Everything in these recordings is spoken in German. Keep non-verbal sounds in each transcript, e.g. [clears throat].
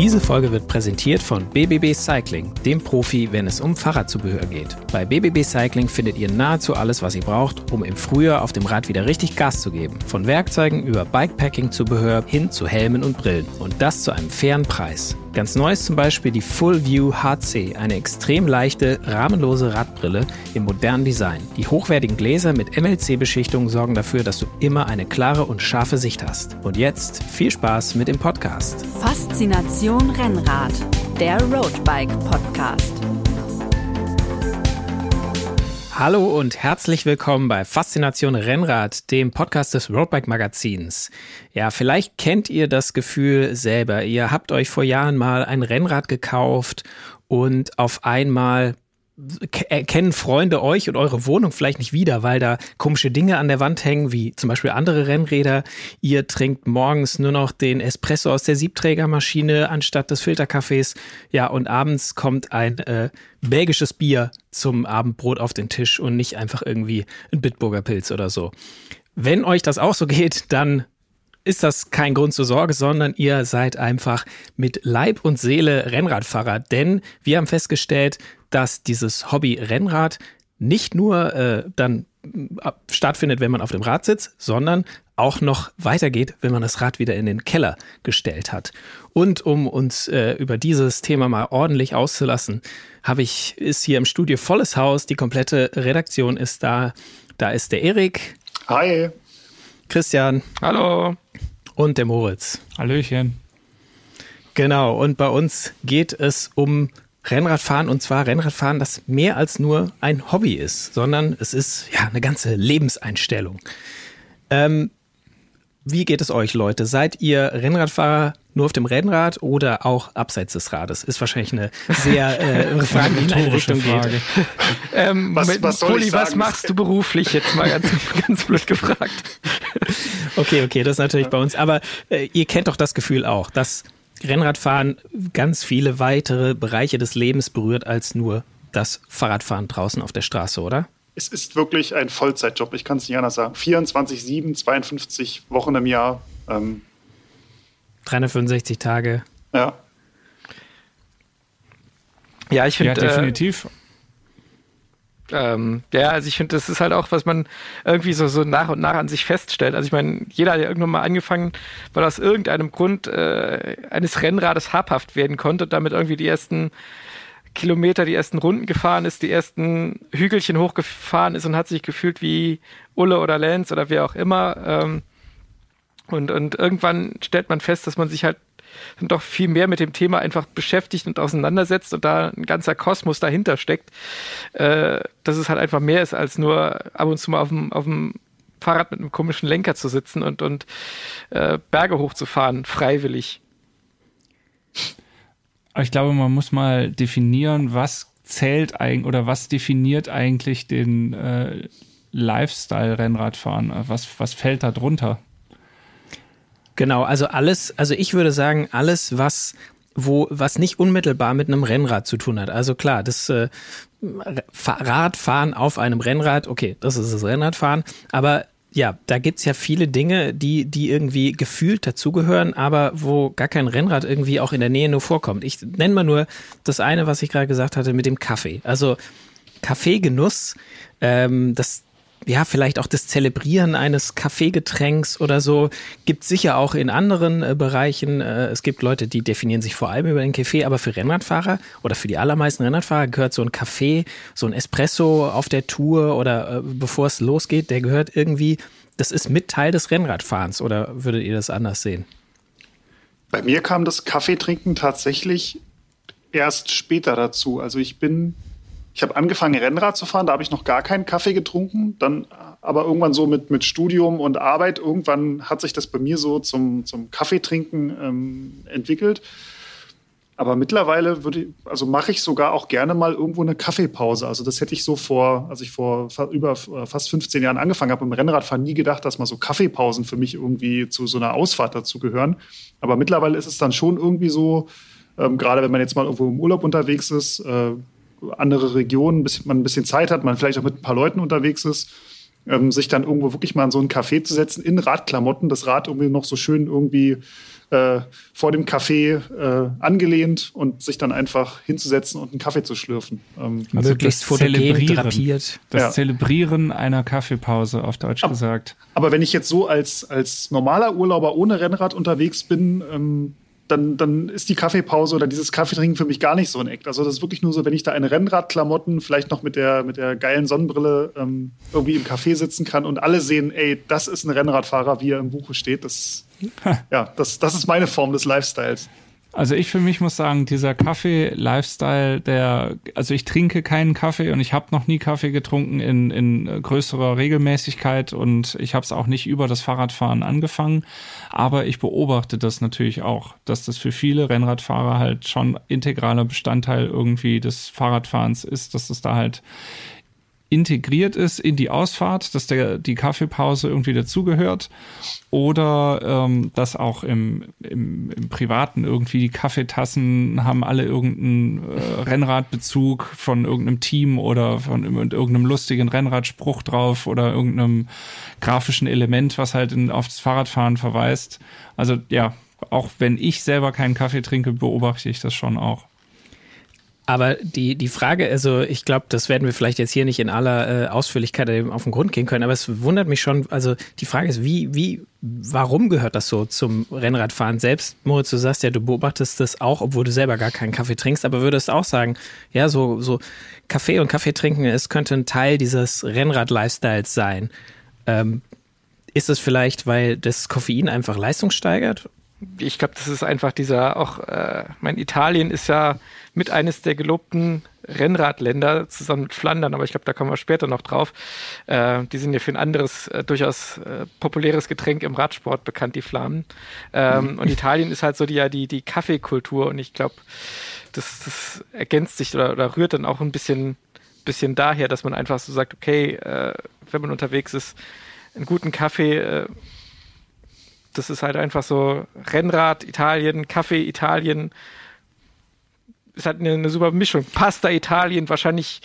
Diese Folge wird präsentiert von BBB Cycling, dem Profi, wenn es um Fahrradzubehör geht. Bei BBB Cycling findet ihr nahezu alles, was ihr braucht, um im Frühjahr auf dem Rad wieder richtig Gas zu geben. Von Werkzeugen über Bikepacking-Zubehör hin zu Helmen und Brillen. Und das zu einem fairen Preis. Ganz neu ist zum Beispiel die Full View HC, eine extrem leichte, rahmenlose Radbrille im modernen Design. Die hochwertigen Gläser mit MLC-Beschichtung sorgen dafür, dass du immer eine klare und scharfe Sicht hast. Und jetzt viel Spaß mit dem Podcast. Faszination Rennrad, der Roadbike Podcast. Hallo und herzlich willkommen bei Faszination Rennrad, dem Podcast des Roadbike Magazins. Ja, vielleicht kennt ihr das Gefühl selber. Ihr habt euch vor Jahren mal ein Rennrad gekauft und auf einmal erkennen Freunde euch und eure Wohnung vielleicht nicht wieder, weil da komische Dinge an der Wand hängen, wie zum Beispiel andere Rennräder. Ihr trinkt morgens nur noch den Espresso aus der Siebträgermaschine anstatt des Filterkaffees. Ja, und abends kommt ein äh, belgisches Bier zum Abendbrot auf den Tisch und nicht einfach irgendwie ein Bitburger Pilz oder so. Wenn euch das auch so geht, dann ist das kein Grund zur Sorge, sondern ihr seid einfach mit Leib und Seele Rennradfahrer. Denn wir haben festgestellt, dass dieses Hobby Rennrad nicht nur äh, dann äh, stattfindet, wenn man auf dem Rad sitzt, sondern auch noch weitergeht, wenn man das Rad wieder in den Keller gestellt hat. Und um uns äh, über dieses Thema mal ordentlich auszulassen, habe ich, ist hier im Studio volles Haus, die komplette Redaktion ist da. Da ist der Erik. Hi. Christian. Hallo. Und der Moritz. Hallöchen. Genau, und bei uns geht es um Rennradfahren und zwar Rennradfahren, das mehr als nur ein Hobby ist, sondern es ist ja eine ganze Lebenseinstellung. Ähm, wie geht es euch, Leute? Seid ihr Rennradfahrer nur auf dem Rennrad oder auch abseits des Rades? Ist wahrscheinlich eine sehr äh, [laughs] Frage, die in eine Richtung Frage. geht. ähm, was, was, Poli, was machst du beruflich? Jetzt mal ganz, [laughs] ganz blöd gefragt. okay, okay, das ist natürlich bei uns. Aber äh, ihr kennt doch das Gefühl auch, dass Rennradfahren ganz viele weitere Bereiche des Lebens berührt als nur das Fahrradfahren draußen auf der Straße, oder? Es ist wirklich ein Vollzeitjob, ich kann es nicht anders sagen. 24, 7, 52 Wochen im Jahr. Ähm 365 Tage. Ja. Ja, ich finde. Ja, definitiv. Äh, ähm, ja, also ich finde, das ist halt auch, was man irgendwie so, so nach und nach an sich feststellt. Also ich meine, jeder hat ja irgendwann mal angefangen, weil aus irgendeinem Grund äh, eines Rennrades habhaft werden konnte und damit irgendwie die ersten Kilometer, die ersten Runden gefahren ist, die ersten Hügelchen hochgefahren ist und hat sich gefühlt wie Ulle oder Lenz oder wer auch immer. Ähm, und, und irgendwann stellt man fest, dass man sich halt doch viel mehr mit dem Thema einfach beschäftigt und auseinandersetzt und da ein ganzer Kosmos dahinter steckt, äh, dass es halt einfach mehr ist, als nur ab und zu mal auf dem, auf dem Fahrrad mit einem komischen Lenker zu sitzen und, und äh, Berge hochzufahren, freiwillig. Ich glaube, man muss mal definieren, was zählt eigentlich oder was definiert eigentlich den äh, Lifestyle-Rennradfahren? Was, was fällt da drunter? Genau, also alles, also ich würde sagen, alles, was wo was nicht unmittelbar mit einem Rennrad zu tun hat. Also klar, das äh, Radfahren auf einem Rennrad, okay, das ist das Rennradfahren, aber ja, da gibt's ja viele Dinge, die, die irgendwie gefühlt dazugehören, aber wo gar kein Rennrad irgendwie auch in der Nähe nur vorkommt. Ich nenne mal nur das eine, was ich gerade gesagt hatte, mit dem Kaffee. Also Kaffeegenuss, ähm, das, ja, vielleicht auch das Zelebrieren eines Kaffeegetränks oder so gibt sicher auch in anderen äh, Bereichen. Äh, es gibt Leute, die definieren sich vor allem über den Kaffee, aber für Rennradfahrer oder für die allermeisten Rennradfahrer gehört so ein Kaffee, so ein Espresso auf der Tour oder äh, bevor es losgeht, der gehört irgendwie, das ist mit Teil des Rennradfahrens oder würdet ihr das anders sehen? Bei mir kam das Kaffeetrinken tatsächlich erst später dazu. Also ich bin ich habe angefangen, Rennrad zu fahren, da habe ich noch gar keinen Kaffee getrunken. Dann aber irgendwann so mit, mit Studium und Arbeit, irgendwann hat sich das bei mir so zum, zum Kaffeetrinken ähm, entwickelt. Aber mittlerweile würde also mache ich sogar auch gerne mal irgendwo eine Kaffeepause. Also das hätte ich so vor, als ich vor über fast 15 Jahren angefangen habe im Rennradfahren, nie gedacht, dass mal so Kaffeepausen für mich irgendwie zu so einer Ausfahrt dazu gehören. Aber mittlerweile ist es dann schon irgendwie so, ähm, gerade wenn man jetzt mal irgendwo im Urlaub unterwegs ist, äh, andere Regionen, bis man ein bisschen Zeit hat, man vielleicht auch mit ein paar Leuten unterwegs ist, ähm, sich dann irgendwo wirklich mal in so ein Café zu setzen, in Radklamotten, das Rad irgendwie noch so schön irgendwie äh, vor dem Café äh, angelehnt und sich dann einfach hinzusetzen und einen Kaffee zu schlürfen. Ähm, also möglichst fotogen drapiert. Das ja. Zelebrieren einer Kaffeepause, auf Deutsch aber, gesagt. Aber wenn ich jetzt so als, als normaler Urlauber ohne Rennrad unterwegs bin, ähm, dann, dann ist die Kaffeepause oder dieses Kaffeetrinken für mich gar nicht so ein Eck. Also das ist wirklich nur so, wenn ich da in Rennradklamotten, vielleicht noch mit der, mit der geilen Sonnenbrille ähm, irgendwie im Café sitzen kann und alle sehen, ey, das ist ein Rennradfahrer, wie er im Buche steht. Das, ja, das, das ist meine Form des Lifestyles. Also ich für mich muss sagen, dieser Kaffee-Lifestyle, der, also ich trinke keinen Kaffee und ich habe noch nie Kaffee getrunken in, in größerer Regelmäßigkeit und ich habe es auch nicht über das Fahrradfahren angefangen. Aber ich beobachte das natürlich auch, dass das für viele Rennradfahrer halt schon integraler Bestandteil irgendwie des Fahrradfahrens ist, dass es da halt integriert ist in die Ausfahrt, dass der, die Kaffeepause irgendwie dazugehört oder ähm, dass auch im, im, im Privaten irgendwie die Kaffeetassen haben alle irgendeinen äh, Rennradbezug von irgendeinem Team oder von irgendeinem lustigen Rennradspruch drauf oder irgendeinem grafischen Element, was halt in, auf das Fahrradfahren verweist. Also ja, auch wenn ich selber keinen Kaffee trinke, beobachte ich das schon auch. Aber die, die Frage, also ich glaube, das werden wir vielleicht jetzt hier nicht in aller äh, Ausführlichkeit auf den Grund gehen können, aber es wundert mich schon, also die Frage ist, wie, wie, warum gehört das so zum Rennradfahren selbst? Moritz, du sagst ja, du beobachtest das auch, obwohl du selber gar keinen Kaffee trinkst, aber würdest auch sagen, ja, so, so Kaffee und Kaffee trinken, es könnte ein Teil dieses Rennrad-Lifestyles sein. Ähm, ist es vielleicht, weil das Koffein einfach Leistung steigert? Ich glaube, das ist einfach dieser auch, äh, mein Italien ist ja mit eines der gelobten Rennradländer zusammen mit Flandern, aber ich glaube, da kommen wir später noch drauf. Äh, die sind ja für ein anderes, äh, durchaus äh, populäres Getränk im Radsport bekannt, die Flammen. Ähm, mhm. Und Italien ist halt so die, ja, die, die Kaffeekultur und ich glaube, das, das ergänzt sich oder, oder rührt dann auch ein bisschen, bisschen daher, dass man einfach so sagt, okay, äh, wenn man unterwegs ist, einen guten Kaffee, äh, das ist halt einfach so Rennrad Italien, Kaffee Italien, ist halt eine, eine super Mischung. Pasta Italien, wahrscheinlich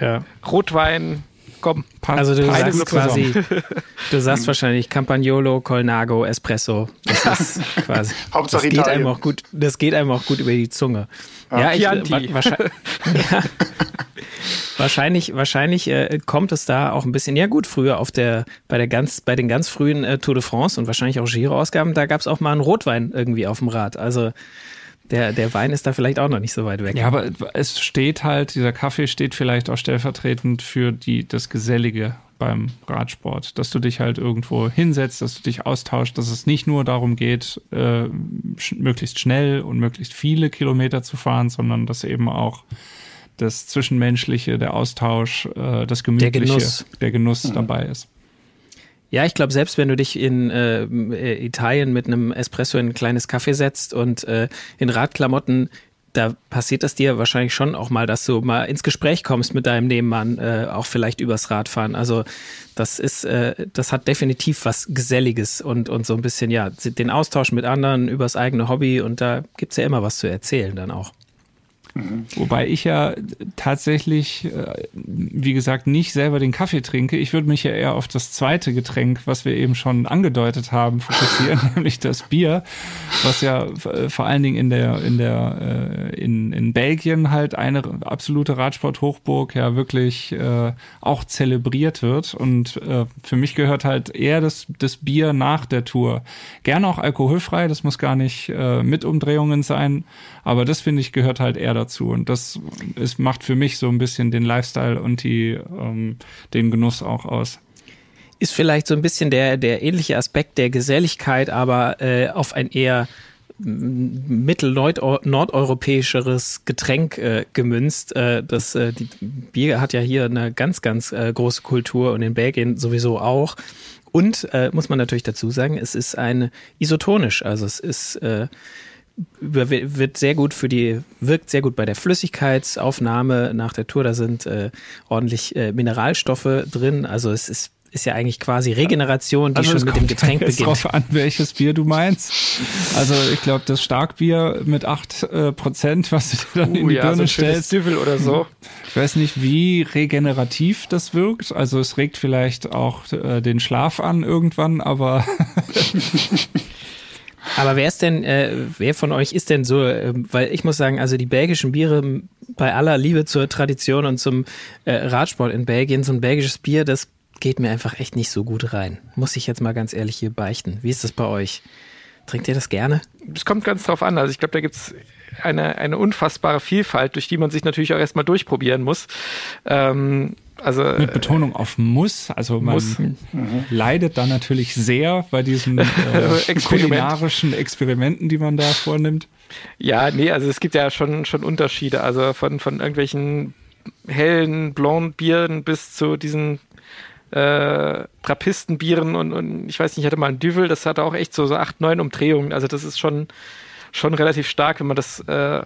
ja. Rotwein, komm. Also du sagst quasi, [laughs] du sagst wahrscheinlich Campagnolo, Colnago, Espresso. Das ist [laughs] quasi. Hauptsache das geht einem auch gut. Das geht einem auch gut über die Zunge. Ja, ja ich, wa wahrscheinlich, [laughs] ja, wahrscheinlich, wahrscheinlich äh, kommt es da auch ein bisschen. Ja gut, früher auf der bei der ganz bei den ganz frühen äh, Tour de France und wahrscheinlich auch Giro-Ausgaben, da gab es auch mal einen Rotwein irgendwie auf dem Rad. Also der, der Wein ist da vielleicht auch noch nicht so weit weg. Ja, aber es steht halt, dieser Kaffee steht vielleicht auch stellvertretend für die, das Gesellige beim Radsport, dass du dich halt irgendwo hinsetzt, dass du dich austauschst, dass es nicht nur darum geht, äh, sch möglichst schnell und möglichst viele Kilometer zu fahren, sondern dass eben auch das Zwischenmenschliche, der Austausch, äh, das Gemütliche, der Genuss, der Genuss mhm. dabei ist. Ja, ich glaube, selbst wenn du dich in äh, äh, Italien mit einem Espresso in ein kleines Kaffee setzt und äh, in Radklamotten, da passiert das dir wahrscheinlich schon auch mal, dass du mal ins Gespräch kommst mit deinem Nebenmann, äh, auch vielleicht übers Radfahren. Also das ist, äh, das hat definitiv was Geselliges und, und so ein bisschen, ja, den Austausch mit anderen übers eigene Hobby und da gibt's ja immer was zu erzählen dann auch. Mhm. Wobei ich ja tatsächlich, äh, wie gesagt, nicht selber den Kaffee trinke. Ich würde mich ja eher auf das zweite Getränk, was wir eben schon angedeutet haben, fokussieren, [laughs] nämlich das Bier, was ja äh, vor allen Dingen in der in der äh, in, in Belgien halt eine absolute Radsport-Hochburg ja wirklich auch zelebriert wird. Und für mich gehört halt eher das, das Bier nach der Tour. Gerne auch alkoholfrei, das muss gar nicht mit Umdrehungen sein, aber das finde ich gehört halt eher dazu dazu. Und das ist, macht für mich so ein bisschen den Lifestyle und die, ähm, den Genuss auch aus. Ist vielleicht so ein bisschen der, der ähnliche Aspekt der Geselligkeit, aber äh, auf ein eher mittel-nordeuropäischeres Getränk äh, gemünzt. Äh, das äh, die Bier hat ja hier eine ganz, ganz äh, große Kultur und in Belgien sowieso auch. Und äh, muss man natürlich dazu sagen, es ist ein isotonisch, also es ist äh, wird sehr gut für die, wirkt sehr gut bei der Flüssigkeitsaufnahme nach der Tour. Da sind äh, ordentlich äh, Mineralstoffe drin. Also es ist ist ja eigentlich quasi Regeneration, die also schon mit dem Getränk beginnt. drauf an, welches Bier du meinst. Also ich glaube, das Starkbier mit 8 äh, Prozent, was du dir dann in Uh, die ja, so Birne schönes stellst. Düvel oder so. Ich weiß nicht, wie regenerativ das wirkt. Also es regt vielleicht auch äh, den Schlaf an irgendwann, aber [laughs] Aber wer ist denn, äh, wer von euch ist denn so, äh, weil ich muss sagen, also die belgischen Biere, bei aller Liebe zur Tradition und zum äh, Radsport in Belgien, so ein belgisches Bier, das geht mir einfach echt nicht so gut rein. Muss ich jetzt mal ganz ehrlich hier beichten. Wie ist das bei euch? Trinkt ihr das gerne? Es kommt ganz drauf an. Also ich glaube, da gibt's eine, eine unfassbare Vielfalt, durch die man sich natürlich auch erstmal durchprobieren muss. Ähm, also mit Betonung auf muss. Also man Muss. leidet da natürlich sehr bei diesen äh, [laughs] Experiment. kulinarischen Experimenten, die man da vornimmt. Ja, nee, also es gibt ja schon, schon Unterschiede. Also von, von irgendwelchen hellen, blauen Bieren bis zu diesen äh, Trappistenbieren und, und ich weiß nicht, ich hatte mal ein Düvel, das hatte auch echt so, so acht, neun Umdrehungen. Also das ist schon, schon relativ stark, wenn man das äh,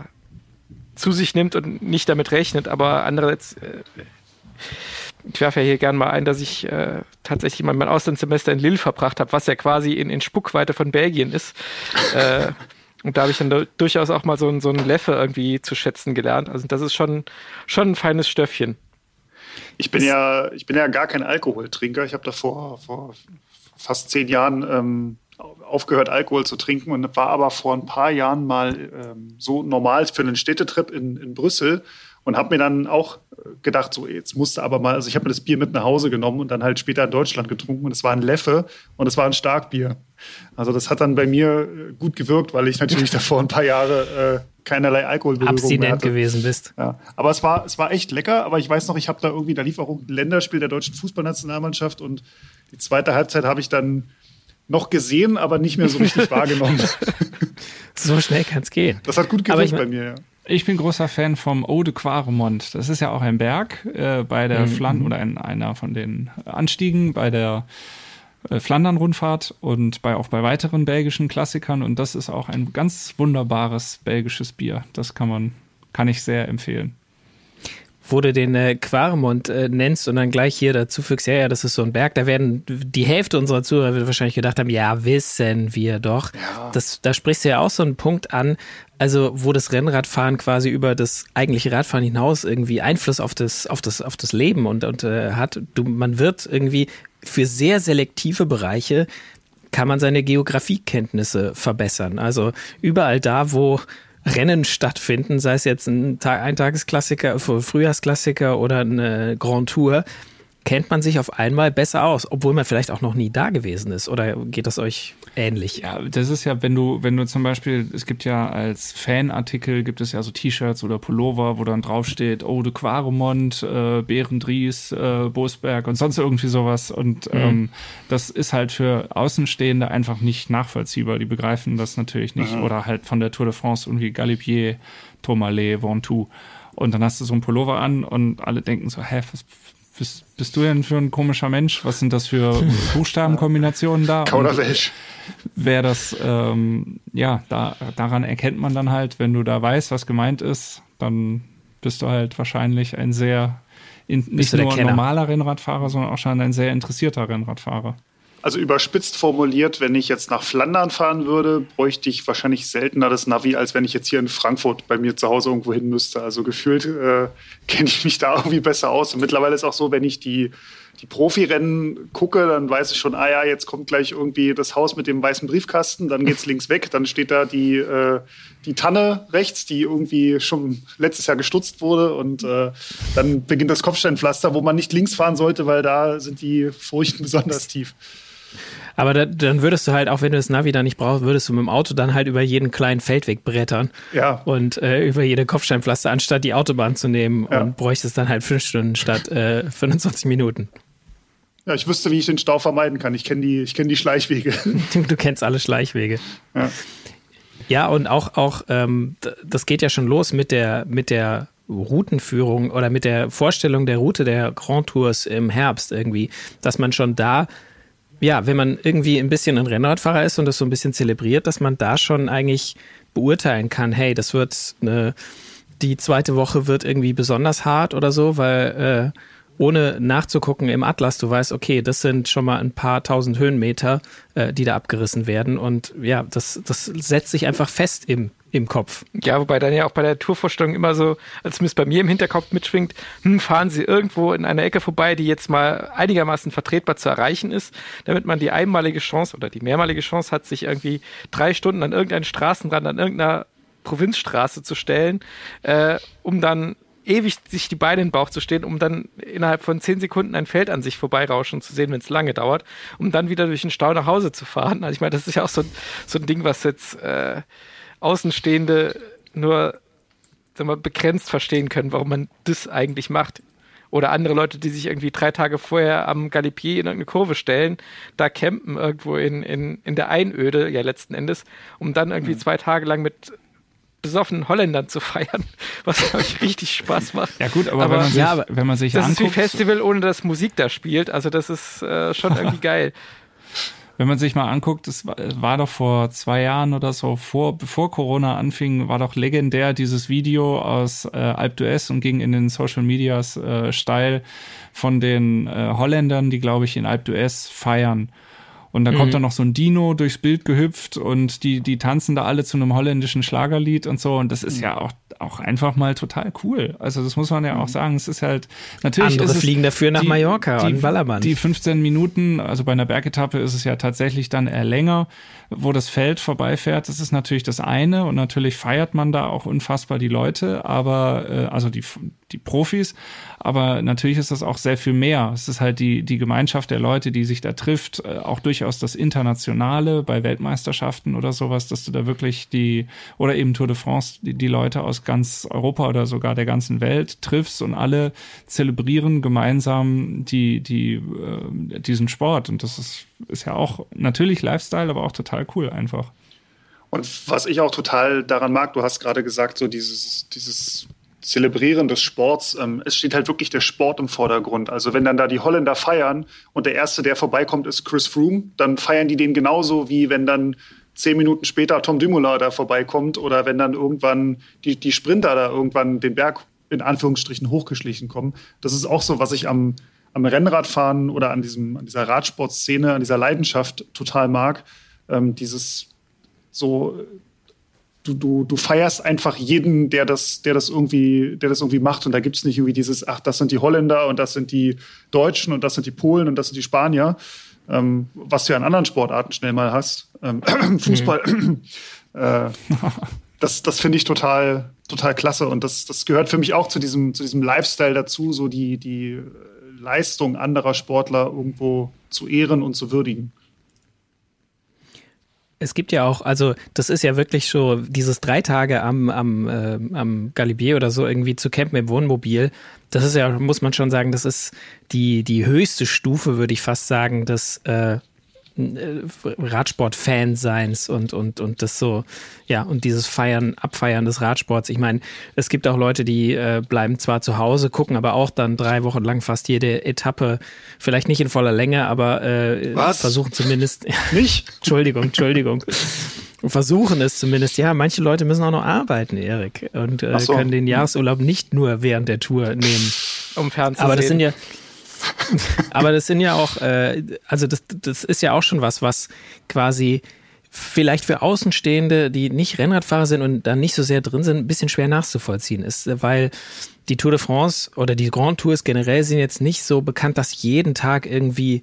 zu sich nimmt und nicht damit rechnet. Aber andererseits, äh, ich werfe ja hier gern mal ein, dass ich äh, tatsächlich mal mein Auslandssemester in Lille verbracht habe, was ja quasi in, in Spuckweite von Belgien ist. [laughs] äh, und da habe ich dann du- durchaus auch mal so, ein- so einen Leffe irgendwie zu schätzen gelernt. Also das ist schon, schon ein feines Stöffchen. Ich bin ja, ich bin ja gar kein Alkoholtrinker. Ich habe da vor, vor fast zehn Jahren ähm, aufgehört, Alkohol zu trinken und war aber vor ein paar Jahren mal ähm, so normal für einen Städtetrip in, in Brüssel und habe mir dann auch gedacht, so jetzt musste aber mal, also ich habe mir das Bier mit nach Hause genommen und dann halt später in Deutschland getrunken und es war ein Leffe und es war ein Starkbier. Also das hat dann bei mir äh, gut gewirkt, weil ich natürlich [laughs] davor ein paar Jahre äh, keinerlei Alkoholberührung mehr Abstinent hatte. gewesen bist. Ja, aber es war, es war echt lecker. Aber ich weiß noch, ich habe da irgendwie, da lief auch ein Länderspiel der deutschen Fußballnationalmannschaft und die zweite Halbzeit habe ich dann noch gesehen, aber nicht mehr so richtig [laughs] wahrgenommen. So schnell kann es gehen. Das hat gut gewirkt ich bei mein- mir. Ja. Ich bin großer Fan vom Eau de Quaremont. Das ist ja auch ein Berg äh, bei der Flandern oder ein, einer von den Anstiegen bei der äh, Flandern-Rundfahrt und bei, auch bei weiteren belgischen Klassikern. Und das ist auch ein ganz wunderbares belgisches Bier. Das kann man, kann ich sehr empfehlen. Wo du den äh, Quaremont äh, nennst und dann gleich hier dazu fügst, ja, ja, das ist so ein Berg, da werden die Hälfte unserer Zuhörer wird wahrscheinlich gedacht haben, ja, wissen wir doch. Das, da sprichst du ja auch so einen Punkt an, also wo das Rennradfahren quasi über das eigentliche Radfahren hinaus irgendwie Einfluss auf das, auf das, auf das Leben und, und äh, hat. Du, man wird irgendwie für sehr selektive Bereiche kann man seine Geografiekenntnisse verbessern. Also überall da, wo Rennen stattfinden, sei es jetzt ein Tag, Eintagesklassiker, Frühjahrsklassiker oder eine Grand Tour, kennt man sich auf einmal besser aus, obwohl man vielleicht auch noch nie da gewesen ist. Oder geht das euch ähnlich? Ja, das ist ja, wenn du, wenn du zum Beispiel, es gibt ja als Fanartikel, gibt es ja so T-Shirts oder Pullover, wo dann draufsteht, oh, de Quaremont, äh, Behrendries, äh, Bosberg und sonst irgendwie sowas. Und ähm, das ist halt für Außenstehende einfach nicht nachvollziehbar. Die begreifen das natürlich nicht. Oder halt von der Tour de France irgendwie Galibier, Tourmalet, Ventoux. Und dann hast du so ein Pullover an und alle denken so, hä, was bist, bist du denn für ein komischer Mensch? Was sind das für [laughs] Buchstabenkombinationen da? Kauderwelsch. wäre das, ähm, ja, da, daran erkennt man dann halt, wenn du da weißt, was gemeint ist, dann bist du halt wahrscheinlich ein sehr, in, nicht nur normaler Rennradfahrer, sondern auch schon ein sehr interessierter Rennradfahrer. Also überspitzt formuliert, wenn ich jetzt nach Flandern fahren würde, bräuchte ich wahrscheinlich seltener das Navi, als wenn ich jetzt hier in Frankfurt bei mir zu Hause irgendwo hin müsste. Also gefühlt äh, [laughs] kenne ich mich da irgendwie besser aus. Und mittlerweile ist auch so, wenn ich die, die Profirennen gucke, dann weiß ich schon, ah ja, jetzt kommt gleich irgendwie das Haus mit dem weißen Briefkasten, dann geht's [laughs] links weg, dann steht da die, äh, die Tanne rechts, die irgendwie schon letztes Jahr gestutzt wurde und äh, dann beginnt das Kopfsteinpflaster, wo man nicht links fahren sollte, weil da sind die Furchten [laughs] besonders tief. Aber da, dann würdest du halt, auch wenn du das Navi da nicht brauchst, würdest du mit dem Auto dann halt über jeden kleinen Feldweg brettern Ja. und äh, über jede Kopfsteinpflaster, anstatt die Autobahn zu nehmen Ja. und bräuchtest dann halt fünf Stunden statt äh, 25 Minuten. Ja, ich wüsste, wie ich den Stau vermeiden kann. Ich kenne die, ich kenn die Schleichwege. Du, [laughs] du kennst alle Schleichwege. Ja. Ja, und auch, auch ähm, das geht ja schon los mit der, mit der Routenführung oder mit der Vorstellung der Route der Grand Tours im Herbst irgendwie, dass man schon da, ja, wenn man irgendwie ein bisschen ein Rennradfahrer ist und das so ein bisschen zelebriert, dass man da schon eigentlich beurteilen kann, hey, das wird eine, die zweite Woche wird irgendwie besonders hart oder so, weil äh, ohne nachzugucken im Atlas, du weißt, okay, das sind schon mal ein paar tausend Höhenmeter, äh, die da abgerissen werden. Und ja, das, das setzt sich einfach fest im, im Kopf. Ja, wobei dann ja auch bei der Tourvorstellung immer so, als zumindest bei mir im Hinterkopf mitschwingt, hm, fahren Sie irgendwo in einer Ecke vorbei, die jetzt mal einigermaßen vertretbar zu erreichen ist, damit man die einmalige Chance oder die mehrmalige Chance hat, sich irgendwie drei Stunden an irgendeinen Straßenrand, an irgendeiner Provinzstraße zu stellen, äh, um dann ewig sich die Beine in den Bauch zu stehen, um dann innerhalb von zehn Sekunden ein Feld an sich vorbeirauschen zu sehen, wenn es lange dauert, um dann wieder durch den Stau nach Hause zu fahren. Also ich meine, das ist ja auch so, so ein Ding, was jetzt äh, Außenstehende nur sagen wir, begrenzt verstehen können, warum man das eigentlich macht. Oder andere Leute, die sich irgendwie drei Tage vorher am Galipier in irgendeine Kurve stellen, da campen irgendwo in, in, in der Einöde, ja letzten Endes, um dann irgendwie mhm. zwei Tage lang mit besoffenen Holländern zu feiern, [laughs] was euch richtig Spaß macht. Ja gut, aber, aber wenn man sich, ja, wenn man sich das anguckt, ist wie Festival, ohne dass Musik da spielt. Also das ist äh, schon irgendwie [laughs] geil. Wenn man sich mal anguckt, es war, war, doch vor zwei Jahren oder so, vor, bevor Corona anfing, war doch legendär dieses Video aus äh, Alp d'Huez und ging in den Social Medias äh, steil von den äh, Holländern, die, glaube ich, in Alp d'Huez feiern. Und da mhm. kommt dann noch so ein Dino durchs Bild gehüpft und die, die tanzen da alle zu einem holländischen Schlagerlied und so. Und das ist mhm. ja auch, auch einfach mal total cool. Also das muss man ja auch mhm. sagen. Es ist halt, natürlich. Andere fliegen dafür nach die, Mallorca die, und Ballermann. Die 15 Minuten, also bei einer Bergetappe ist es ja tatsächlich dann eher länger wo das Feld vorbeifährt, das ist natürlich das eine und natürlich feiert man da auch unfassbar die Leute, aber äh, also die die Profis, aber natürlich ist das auch sehr viel mehr. Es ist halt die die Gemeinschaft der Leute, die sich da trifft, äh, auch durchaus das internationale bei Weltmeisterschaften oder sowas, dass du da wirklich die oder eben Tour de France die, die Leute aus ganz Europa oder sogar der ganzen Welt triffst und alle zelebrieren gemeinsam die die äh, diesen Sport und das ist ist ja auch natürlich Lifestyle, aber auch total cool einfach. Und was ich auch total daran mag, du hast gerade gesagt, so dieses, dieses Zelebrieren des Sports, ähm, es steht halt wirklich der Sport im Vordergrund. Also wenn dann da die Holländer feiern und der Erste, der vorbeikommt, ist Chris Froome, dann feiern die den genauso, wie wenn dann zehn Minuten später Tom Dumoulin da vorbeikommt oder wenn dann irgendwann die, die Sprinter da irgendwann den Berg in Anführungsstrichen hochgeschlichen kommen. Das ist auch so, was ich am, am Rennradfahren oder an, diesem, an dieser Radsportszene, an dieser Leidenschaft total mag. Ähm, dieses so, du, du, du feierst einfach jeden, der das, der das irgendwie, der das irgendwie macht. Und da gibt es nicht irgendwie dieses, ach, das sind die Holländer und das sind die Deutschen und das sind die Polen und das sind die Spanier, ähm, was du ja in anderen Sportarten schnell mal hast. Ähm, [clears throat] Fußball. Mhm. [clears throat] äh, das, das finde ich total, total klasse. Und das, das gehört für mich auch zu diesem, zu diesem Lifestyle dazu, so die, die Leistung anderer Sportler irgendwo zu ehren und zu würdigen. Es gibt ja auch, also das ist ja wirklich so, dieses drei Tage am, am, äh, am Galibier oder so irgendwie zu campen im Wohnmobil, das ist ja, muss man schon sagen, das ist die, die höchste Stufe, würde ich fast sagen, des äh, Radsport-Fan-Seins und, und, und das so, ja, und dieses Feiern, Abfeiern des Radsports. Ich meine, es gibt auch Leute, die äh, bleiben zwar zu Hause, gucken aber auch dann drei Wochen lang fast jede Etappe, vielleicht nicht in voller Länge, aber äh, versuchen zumindest. [laughs] Nicht? Entschuldigung, Entschuldigung. versuchen es zumindest. Ja, manche Leute müssen auch noch arbeiten, Erik, und äh, so. können den Jahresurlaub nicht nur während der Tour nehmen. Um fernzusehen. Aber das sind ja, [laughs] Aber das sind ja auch, äh, also das, das ist ja auch schon was, was quasi vielleicht für Außenstehende, die nicht Rennradfahrer sind und da nicht so sehr drin sind, ein bisschen schwer nachzuvollziehen ist, weil die Tour de France oder die Grand Tours generell sind jetzt nicht so bekannt, dass jeden Tag irgendwie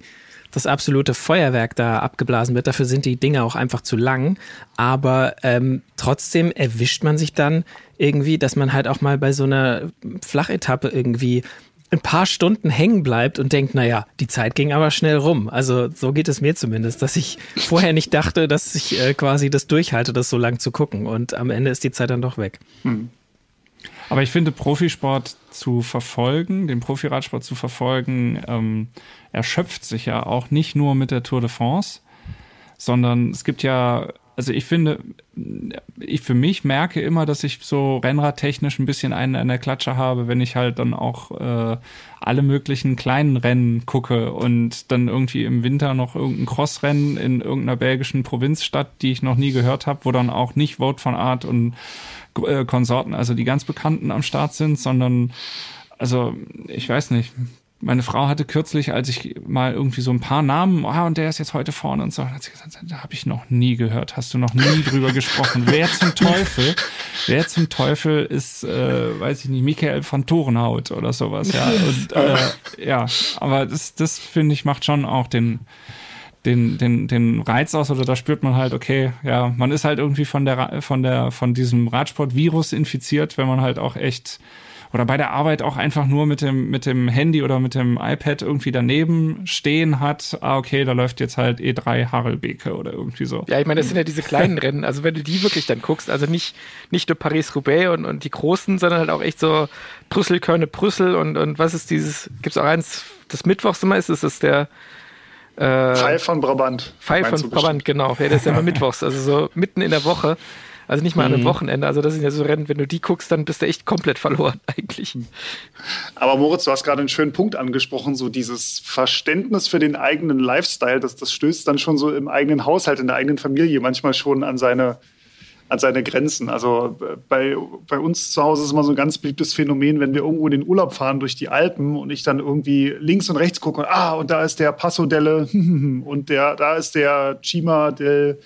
das absolute Feuerwerk da abgeblasen wird. Dafür sind die Dinge auch einfach zu lang. Aber ähm, trotzdem erwischt man sich dann irgendwie, dass man halt auch mal bei so einer Flachetappe irgendwie ein paar Stunden hängen bleibt und denkt, naja, die Zeit ging aber schnell rum. Also so geht es mir zumindest, dass ich [laughs] vorher nicht dachte, dass ich äh, quasi das durchhalte, das so lang zu gucken. Und am Ende ist die Zeit dann doch weg. Hm. Aber ich finde, Profisport zu verfolgen, den Profiradsport zu verfolgen, ähm, erschöpft sich ja auch nicht nur mit der Tour de France, sondern es gibt ja also ich finde, ich für mich merke immer, dass ich so rennradtechnisch ein bisschen einen an der Klatsche habe, wenn ich halt dann auch äh, alle möglichen kleinen Rennen gucke und dann irgendwie im Winter noch irgendein Crossrennen in irgendeiner belgischen Provinzstadt, die ich noch nie gehört habe, wo dann auch nicht Vote von Art und äh, Konsorten, also die ganz Bekannten am Start sind, sondern also ich weiß nicht, meine Frau hatte kürzlich, als ich mal irgendwie so ein paar Namen, ah, und der ist jetzt heute vorne und so, hat sie gesagt, da habe ich noch nie gehört, hast du noch nie [laughs] drüber gesprochen. Wer zum Teufel, wer zum Teufel ist, äh, weiß ich nicht, Michael von Torenhaut oder sowas, ja. [laughs] Und, äh, ja, aber das, das finde ich macht schon auch den, den, den, den Reiz aus oder da spürt man halt, okay, ja, man ist halt irgendwie von der, von der, von diesem Radsport-Virus infiziert, wenn man halt auch echt oder bei der Arbeit auch einfach nur mit dem, mit dem Handy oder mit dem iPad irgendwie daneben stehen hat, ah, okay, da läuft jetzt halt E3 Harelbeke oder irgendwie so. Ja, ich meine, das sind ja diese kleinen Rennen, also wenn du die wirklich dann guckst, also nicht, nicht nur Paris-Roubaix und, und die großen, sondern halt auch echt so Brüssel, Köln, Brüssel und, und was ist dieses, gibt es auch eins, das Mittwochs immer ist, ist das der äh, Pfeil von Brabant. Pfeil von Brabant, genau. Ja, das ist ja immer [laughs] Mittwochs, also so mitten in der Woche. Also nicht mal an einem mhm. Wochenende. Also das sind ja so Rennen, wenn du die guckst, dann bist du echt komplett verloren [laughs] eigentlich. Aber Moritz, du hast gerade einen schönen Punkt angesprochen, so dieses Verständnis für den eigenen Lifestyle, das, das stößt dann schon so im eigenen Haushalt, in der eigenen Familie manchmal schon an seine, an seine Grenzen. Also bei, bei uns zu Hause ist immer so ein ganz beliebtes Phänomen, wenn wir irgendwo in den Urlaub fahren durch die Alpen und ich dann irgendwie links und rechts gucke und ah, und da ist der Passo delle [laughs] und der, da ist der Cima del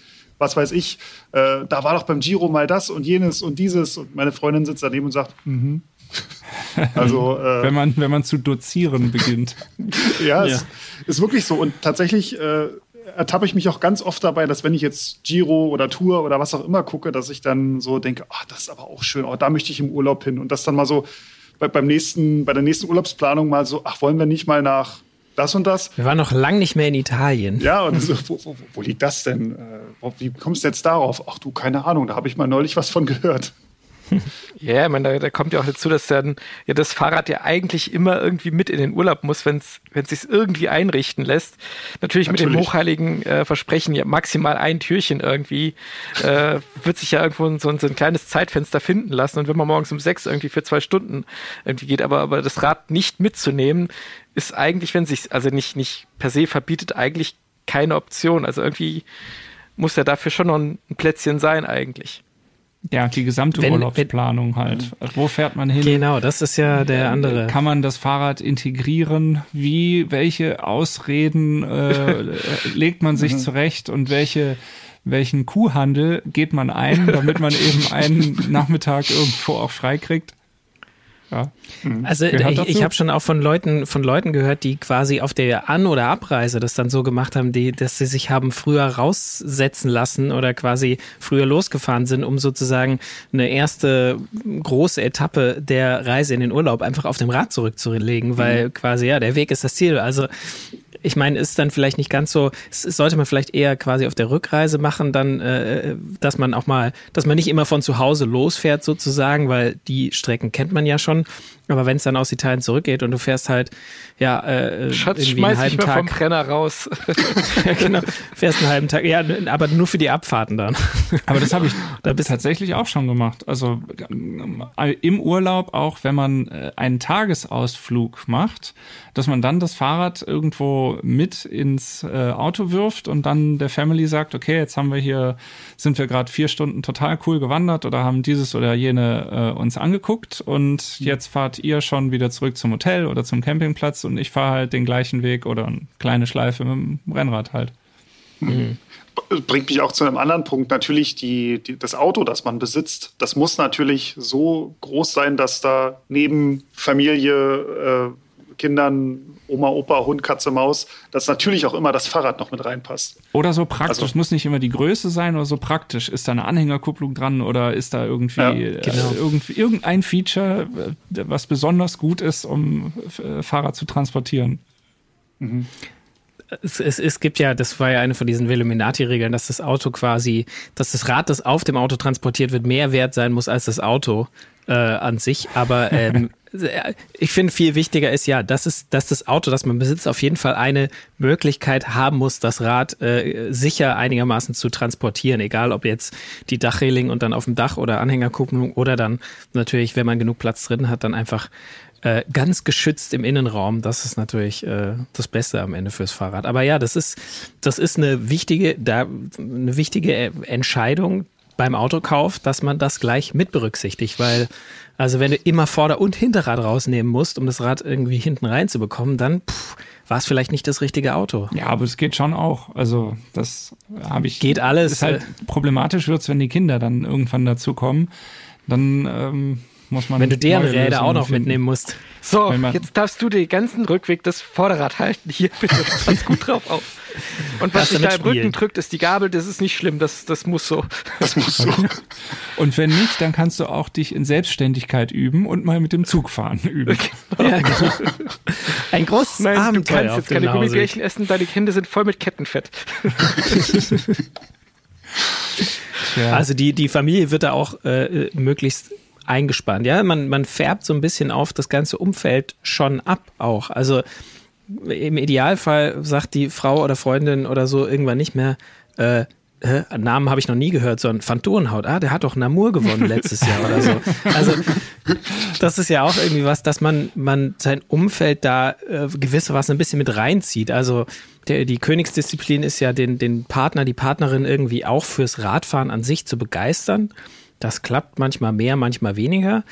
was weiß ich, äh, da war doch beim Giro mal das und jenes und dieses. Und meine Freundin sitzt daneben und sagt, mhm. [laughs] Also, äh, wenn, man, wenn man zu dozieren beginnt. [laughs] ja, es ja. ist wirklich so. Und tatsächlich äh, ertappe ich mich auch ganz oft dabei, dass wenn ich jetzt Giro oder Tour oder was auch immer gucke, dass ich dann so denke, ach, das ist aber auch schön, oh, da möchte ich im Urlaub hin. Und das dann mal so bei, beim nächsten, bei der nächsten Urlaubsplanung mal so, ach, wollen wir nicht mal nach das und das. Wir waren noch lang nicht mehr in Italien. Ja, und so, wo, wo, wo, liegt das denn? Äh, wie kommst du jetzt darauf? Ach du, keine Ahnung, da habe ich mal neulich was von gehört. [laughs] Ja, ich meine, da, da, kommt ja auch dazu, dass dann ja das Fahrrad ja eigentlich immer irgendwie mit in den Urlaub muss, wenn es sich irgendwie einrichten lässt. Natürlich, Natürlich. mit dem hochheiligen äh, Versprechen, ja maximal ein Türchen irgendwie, äh, wird sich ja irgendwo so, so, ein kleines Zeitfenster finden lassen. Und wenn man morgens um sechs irgendwie für zwei Stunden irgendwie geht, aber, aber das Rad nicht mitzunehmen, ist eigentlich, wenn sich also nicht, nicht per se verbietet, eigentlich keine Option. Also irgendwie muss ja dafür schon noch ein Plätzchen sein eigentlich. Ja, die gesamte wenn, Urlaubsplanung halt. Also wo fährt man hin? Genau, das ist ja der andere. Kann man das Fahrrad integrieren? Wie, welche Ausreden äh, [laughs] legt man sich mhm. zurecht und welche welchen Kuhhandel geht man ein, damit man eben einen [laughs] Nachmittag irgendwo auch freikriegt? Ja. Mhm. Also ich, ich habe schon auch von Leuten, von Leuten gehört, die quasi auf der An- oder Abreise das dann so gemacht haben, die, dass sie sich haben früher raussetzen lassen oder quasi früher losgefahren sind, um sozusagen eine erste große Etappe der Reise in den Urlaub einfach auf dem Rad zurückzulegen, weil mhm. quasi ja der Weg ist das Ziel. Also ich meine, ist dann vielleicht nicht ganz so, sollte man vielleicht eher quasi auf der Rückreise machen, dann, äh, dass man auch mal, dass man nicht immer von zu Hause losfährt sozusagen, weil die Strecken kennt man ja schon. Aber wenn es dann aus Italien zurückgeht und du fährst halt, ja, äh, Schatz, irgendwie schmeiß einen halben mich Tag vom Brenner raus. [laughs] ja, genau. Fährst einen halben Tag, ja, aber nur für die Abfahrten dann. [laughs] aber das habe ich da tatsächlich auch schon gemacht. Also äh, im Urlaub auch, wenn man äh, einen Tagesausflug macht, dass man dann das Fahrrad irgendwo mit ins äh, Auto wirft und dann der Family sagt, okay, jetzt haben wir hier, sind wir gerade vier Stunden total cool gewandert oder haben dieses oder jene äh, uns angeguckt und jetzt fahrt ihr schon wieder zurück zum Hotel oder zum Campingplatz und ich fahre halt den gleichen Weg oder eine kleine Schleife mit dem Rennrad halt. Mhm. Bringt mich auch zu einem anderen Punkt. Natürlich, die, die, das Auto, das man besitzt, das muss natürlich so groß sein, dass da neben Familie, äh, Kindern, Oma, Opa, Hund, Katze, Maus, dass natürlich auch immer das Fahrrad noch mit reinpasst. Oder so praktisch, also, muss nicht immer die Größe sein oder so praktisch. Ist da eine Anhängerkupplung dran oder ist da irgendwie, ja, äh, genau. äh, irgendwie irgendein Feature, äh, was besonders gut ist, um äh, Fahrrad zu transportieren? Mhm. Es, es, es, gibt ja, das war ja eine von diesen Veluminati-Regeln, dass das Auto quasi, dass das Rad, das auf dem Auto transportiert wird, mehr wert sein muss als das Auto äh, an sich. Aber ähm, [laughs] ich finde, viel wichtiger ist ja, dass, es, dass das Auto, das man besitzt, auf jeden Fall eine Möglichkeit haben muss, das Rad äh, sicher einigermaßen zu transportieren. Egal, ob jetzt die Dachreling und dann auf dem Dach oder Anhängerkupplung oder dann natürlich, wenn man genug Platz drin hat, dann einfach äh, ganz geschützt im Innenraum. Das ist natürlich äh, das Beste am Ende fürs Fahrrad. Aber ja, das ist, das ist eine wichtige, da, eine wichtige Entscheidung, beim Autokauf, dass man das gleich mit berücksichtigt, weil also wenn du immer Vorder- und Hinterrad rausnehmen musst, um das Rad irgendwie hinten reinzubekommen, dann war es vielleicht nicht das richtige Auto. Ja, aber es geht schon auch. Also das habe ich. Geht alles. Ist halt äh, problematisch wird's, wenn die Kinder dann irgendwann dazukommen. Dann ähm, muss man. wenn du deren Räder auch Lösungen noch finden. mitnehmen musst. So, jetzt darfst du den ganzen Rückweg das Vorderrad halten. Hier, bitte. [laughs] Pass gut drauf auf. Und was du sich da im. Rücken drückt, ist die Gabel. Das ist nicht schlimm. Das, das muss so. Das muss so. [laughs] Und wenn nicht, dann kannst du auch dich in Selbstständigkeit üben und mal mit dem Zug fahren üben. Ja, genau. Ein großes Nein, du Abenteuer kannst auf jetzt keine Nachhauseweg. Gummibärchen essen. Deine Hände sind voll mit Kettenfett. Ja. [laughs] Also die, die Familie wird da auch äh, möglichst eingespannt. Ja, man, man färbt so ein bisschen auf das ganze Umfeld schon ab auch. Also im Idealfall sagt die Frau oder Freundin oder so irgendwann nicht mehr, äh, hä, Namen habe ich noch nie gehört, sondern Phantonhaut. Ah, der hat doch Namur gewonnen letztes Jahr oder so. [laughs] Also das ist ja auch irgendwie was, dass man, man sein Umfeld da äh, gewissermaßen ein bisschen mit reinzieht. Also der, die Königsdisziplin ist ja, den, den Partner, die Partnerin irgendwie auch fürs Radfahren an sich zu begeistern. Das klappt manchmal mehr, manchmal weniger.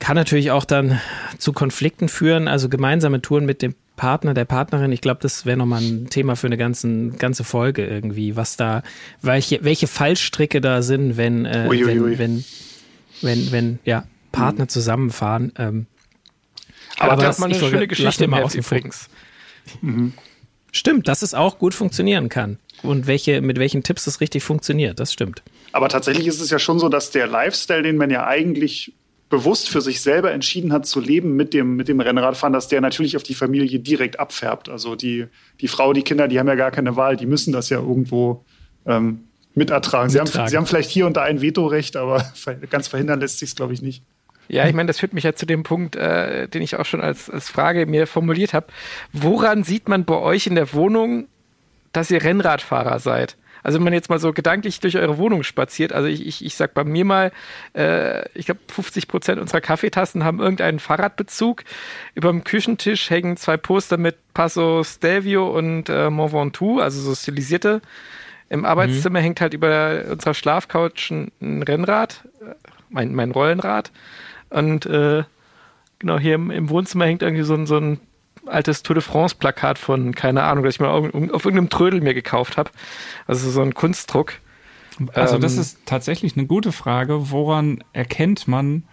Kann natürlich auch dann zu Konflikten führen, also gemeinsame Touren mit dem Partner, der Partnerin. Ich glaube, das wäre nochmal ein Thema für eine ganzen, ganze Folge irgendwie, was da, welche, welche Fallstricke da sind, wenn, äh, wenn, wenn, wenn, wenn, ja, Partner zusammenfahren. Ähm, Aber das- das mal eine schöne Geschichte mal vor. übrigens. Stimmt, dass es auch gut funktionieren kann. Und welche, mit welchen Tipps es richtig funktioniert, das stimmt. Aber tatsächlich ist es ja schon so, dass der Lifestyle, den man ja eigentlich bewusst für sich selber entschieden hat zu leben mit dem, mit dem Rennradfahren, dass der natürlich auf die Familie direkt abfärbt. Also die, die Frau, die Kinder, die haben ja gar keine Wahl, die müssen das ja irgendwo ähm, mitertragen. Sie, Mittragen. Haben, sie haben vielleicht hier und da ein Vetorecht, aber ganz verhindern lässt sich es, glaube ich, nicht. Ja, ich meine, das führt mich ja zu dem Punkt, äh, den ich auch schon als, als Frage mir formuliert habe. Woran sieht man bei euch in der Wohnung, dass ihr Rennradfahrer seid? Also wenn man jetzt mal so gedanklich durch eure Wohnung spaziert, also ich, ich, ich sag bei mir mal, äh, ich glaube 50 Prozent unserer Kaffeetassen haben irgendeinen Fahrradbezug. Über dem Küchentisch hängen zwei Poster mit Passo Stelvio und äh, Mont Ventoux, also so stilisierte. Im Arbeitszimmer hängt halt über unserer Schlafcouch ein, ein Rennrad, äh, mein, mein Rollenrad. Und äh, genau hier im, im Wohnzimmer hängt irgendwie so ein, so ein altes Tour de France-Plakat von, keine Ahnung, das ich mal auf, auf irgendeinem Trödel mir gekauft habe. Also so ein Kunstdruck. Also das Ähm, ist tatsächlich eine gute Frage. Woran erkennt man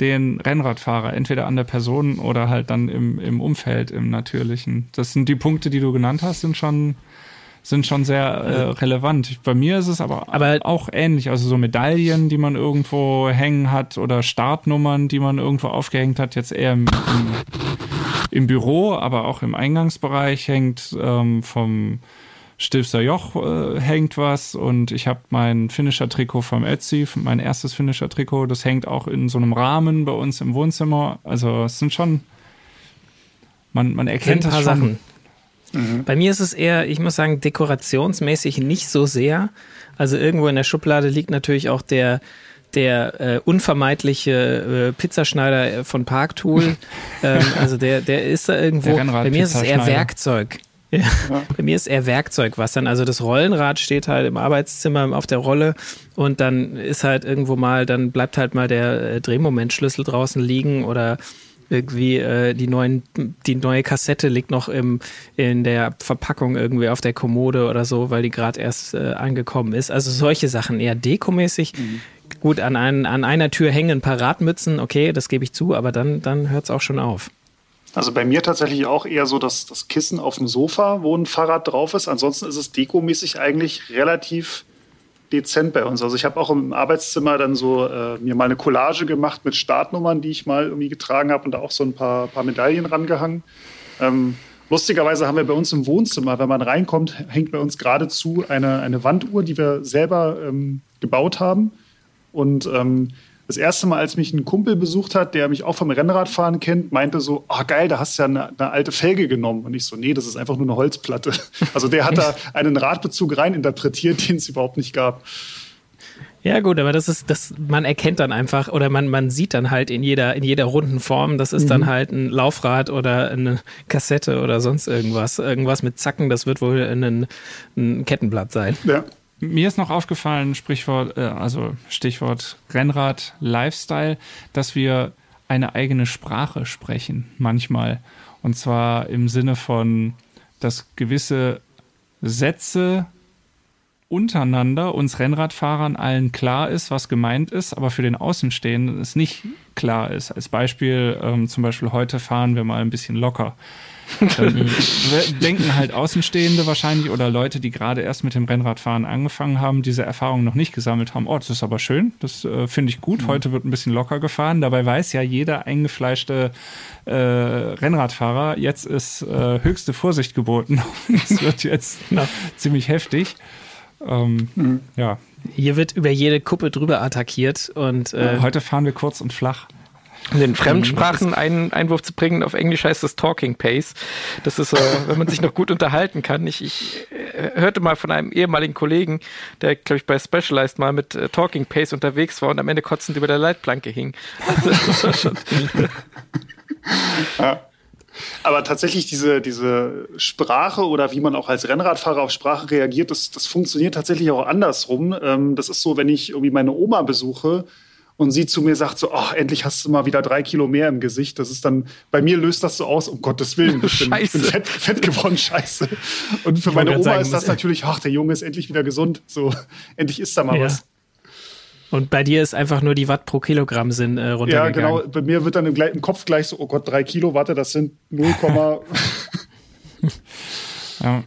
den Rennradfahrer? Entweder an der Person oder halt dann im, im Umfeld, im Natürlichen. Das sind die Punkte, die du genannt hast, sind schon, sind schon sehr äh, relevant. Bei mir ist es aber, Aber- auch ähnlich. Also so Medaillen, die man irgendwo hängen hat oder Startnummern, die man irgendwo aufgehängt hat, jetzt eher im, im, im Büro, aber auch im Eingangsbereich hängt ähm, vom Stilfser Joch äh, hängt was und ich habe mein Finisher-Trikot vom Etsy, mein erstes Finisher-Trikot, das hängt auch in so einem Rahmen bei uns im Wohnzimmer. Also es sind schon, man, man erkennt ein paar das schon. Sachen. Bei mir ist es eher, ich muss sagen, dekorationsmäßig nicht so sehr. Also irgendwo in der Schublade liegt natürlich auch der, der äh, unvermeidliche äh, Pizzaschneider von Parktool. [laughs] ähm, also der, der ist da irgendwo. Bei mir ist es eher. Werkzeug. Ja. [laughs] Bei mir ist eher Werkzeug, was dann, also das Rollenrad steht halt im Arbeitszimmer auf der Rolle und dann ist halt irgendwo mal, dann bleibt halt mal der äh, Drehmomentschlüssel draußen liegen oder irgendwie äh, die neuen, die neue Kassette liegt noch im, in der Verpackung irgendwie auf der Kommode oder so, weil die gerade erst äh, angekommen ist. Also solche Sachen eher dekomäßig. Gut, an, ein, an einer Tür hängen ein paar Radmützen, okay, das gebe ich zu, aber dann, dann hört es auch schon auf. Also bei mir tatsächlich auch eher so das, das Kissen auf dem Sofa, wo ein Fahrrad drauf ist. Ansonsten ist es dekomäßig eigentlich relativ dezent bei uns. Also ich habe auch im Arbeitszimmer dann so äh, mir mal eine Collage gemacht mit Startnummern, die ich mal irgendwie getragen habe und da auch so ein paar, paar Medaillen rangehangen. Ähm, lustigerweise haben wir bei uns im Wohnzimmer, wenn man reinkommt, hängt bei uns geradezu eine, eine Wanduhr, die wir selber ähm, gebaut haben. Und ähm, das erste Mal, als mich ein Kumpel besucht hat, der mich auch vom Rennradfahren kennt, meinte so, ah geil, da hast du ja eine, eine alte Felge genommen. Und ich so, nee, das ist einfach nur eine Holzplatte. [laughs] Also der hat da [laughs] einen Radbezug reininterpretiert, den es überhaupt nicht gab. Ja, gut, aber das ist, das, man erkennt dann einfach oder man, man sieht dann halt in jeder, in jeder runden Form, das ist dann halt ein Laufrad oder eine Kassette oder sonst irgendwas. Irgendwas mit Zacken, das wird wohl ein, ein Kettenblatt sein. Ja. Mir ist noch aufgefallen, Sprichwort, äh, also Stichwort Rennrad Lifestyle, dass wir eine eigene Sprache sprechen manchmal. Und zwar im Sinne von, dass gewisse Sätze untereinander uns Rennradfahrern allen klar ist, was gemeint ist, aber für den Außenstehenden es nicht klar ist. Als Beispiel, ähm, zum Beispiel heute fahren wir mal ein bisschen locker. Dann denken halt Außenstehende wahrscheinlich oder Leute, die gerade erst mit dem Rennradfahren angefangen haben, diese Erfahrung noch nicht gesammelt haben. Oh, das ist aber schön, das äh, finde ich gut. Mhm. Heute wird ein bisschen locker gefahren. Dabei weiß ja jeder eingefleischte äh, Rennradfahrer, jetzt ist äh, höchste Vorsicht geboten. [laughs] Es wird jetzt ziemlich heftig. Ähm, mhm. Ja. Hier wird über jede Kuppe drüber attackiert und äh, heute fahren wir kurz und flach. Den Fremdsprachen einen Einwurf zu bringen, auf Englisch heißt das Talking Pace. Das ist, äh, [laughs] wenn man sich noch gut unterhalten kann. Ich, ich äh, hörte mal von einem ehemaligen Kollegen, der, glaube ich, bei Specialized mal mit äh, Talking Pace unterwegs war und am Ende kotzend über der Leitplanke hing. Also, das war schon ja. Aber tatsächlich diese, diese Sprache oder wie man auch als Rennradfahrer auf Sprache reagiert, das, das funktioniert tatsächlich auch andersrum. Ähm, das ist so, wenn ich irgendwie meine Oma besuche und sie zu mir sagt so, ach, endlich hast du mal wieder drei Kilo mehr im Gesicht. Das ist dann, bei mir löst das so aus, um Gottes Willen, ich bin, ich bin fett, fett, geworden, scheiße. Und für meine Oma sagen, ist das natürlich, ach, der Junge ist endlich wieder gesund. So, endlich ist da mal ja. was. Und bei dir ist einfach nur die Watt pro Kilogramm sind äh, runtergegangen. Ja, genau. Bei mir wird dann im, im Kopf gleich so, oh Gott, drei Kilo, warte, das sind 0, [laughs] [laughs] ja.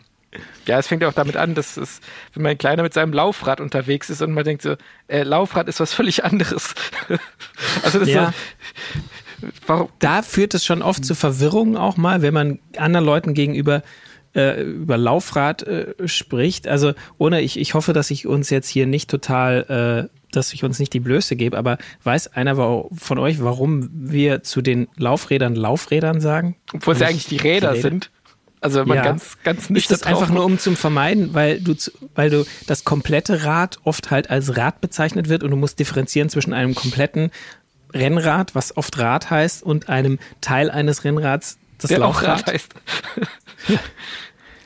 Ja, es fängt ja auch damit an, dass es, wenn mein Kleiner mit seinem Laufrad unterwegs ist und man denkt so, äh, Laufrad ist was völlig anderes. [laughs] also das ja. so, warum? Da führt es schon oft zu Verwirrungen auch mal, wenn man anderen Leuten gegenüber äh, über Laufrad äh, spricht. Also ohne, ich, ich hoffe, dass ich uns jetzt hier nicht total äh, dass ich uns nicht die Blöße gebe, aber weiß einer von euch, warum wir zu den Laufrädern Laufrädern sagen? Obwohl es ja eigentlich die Räder, die Räder sind. Also wenn man ja. ganz, ganz nicht. Ist das einfach nur um zum vermeiden, weil du, weil du das komplette Rad oft halt als Rad bezeichnet wird und du musst differenzieren zwischen einem kompletten Rennrad, was oft Rad heißt, und einem Teil eines Rennrads, das Der Laufrad auch Rad heißt.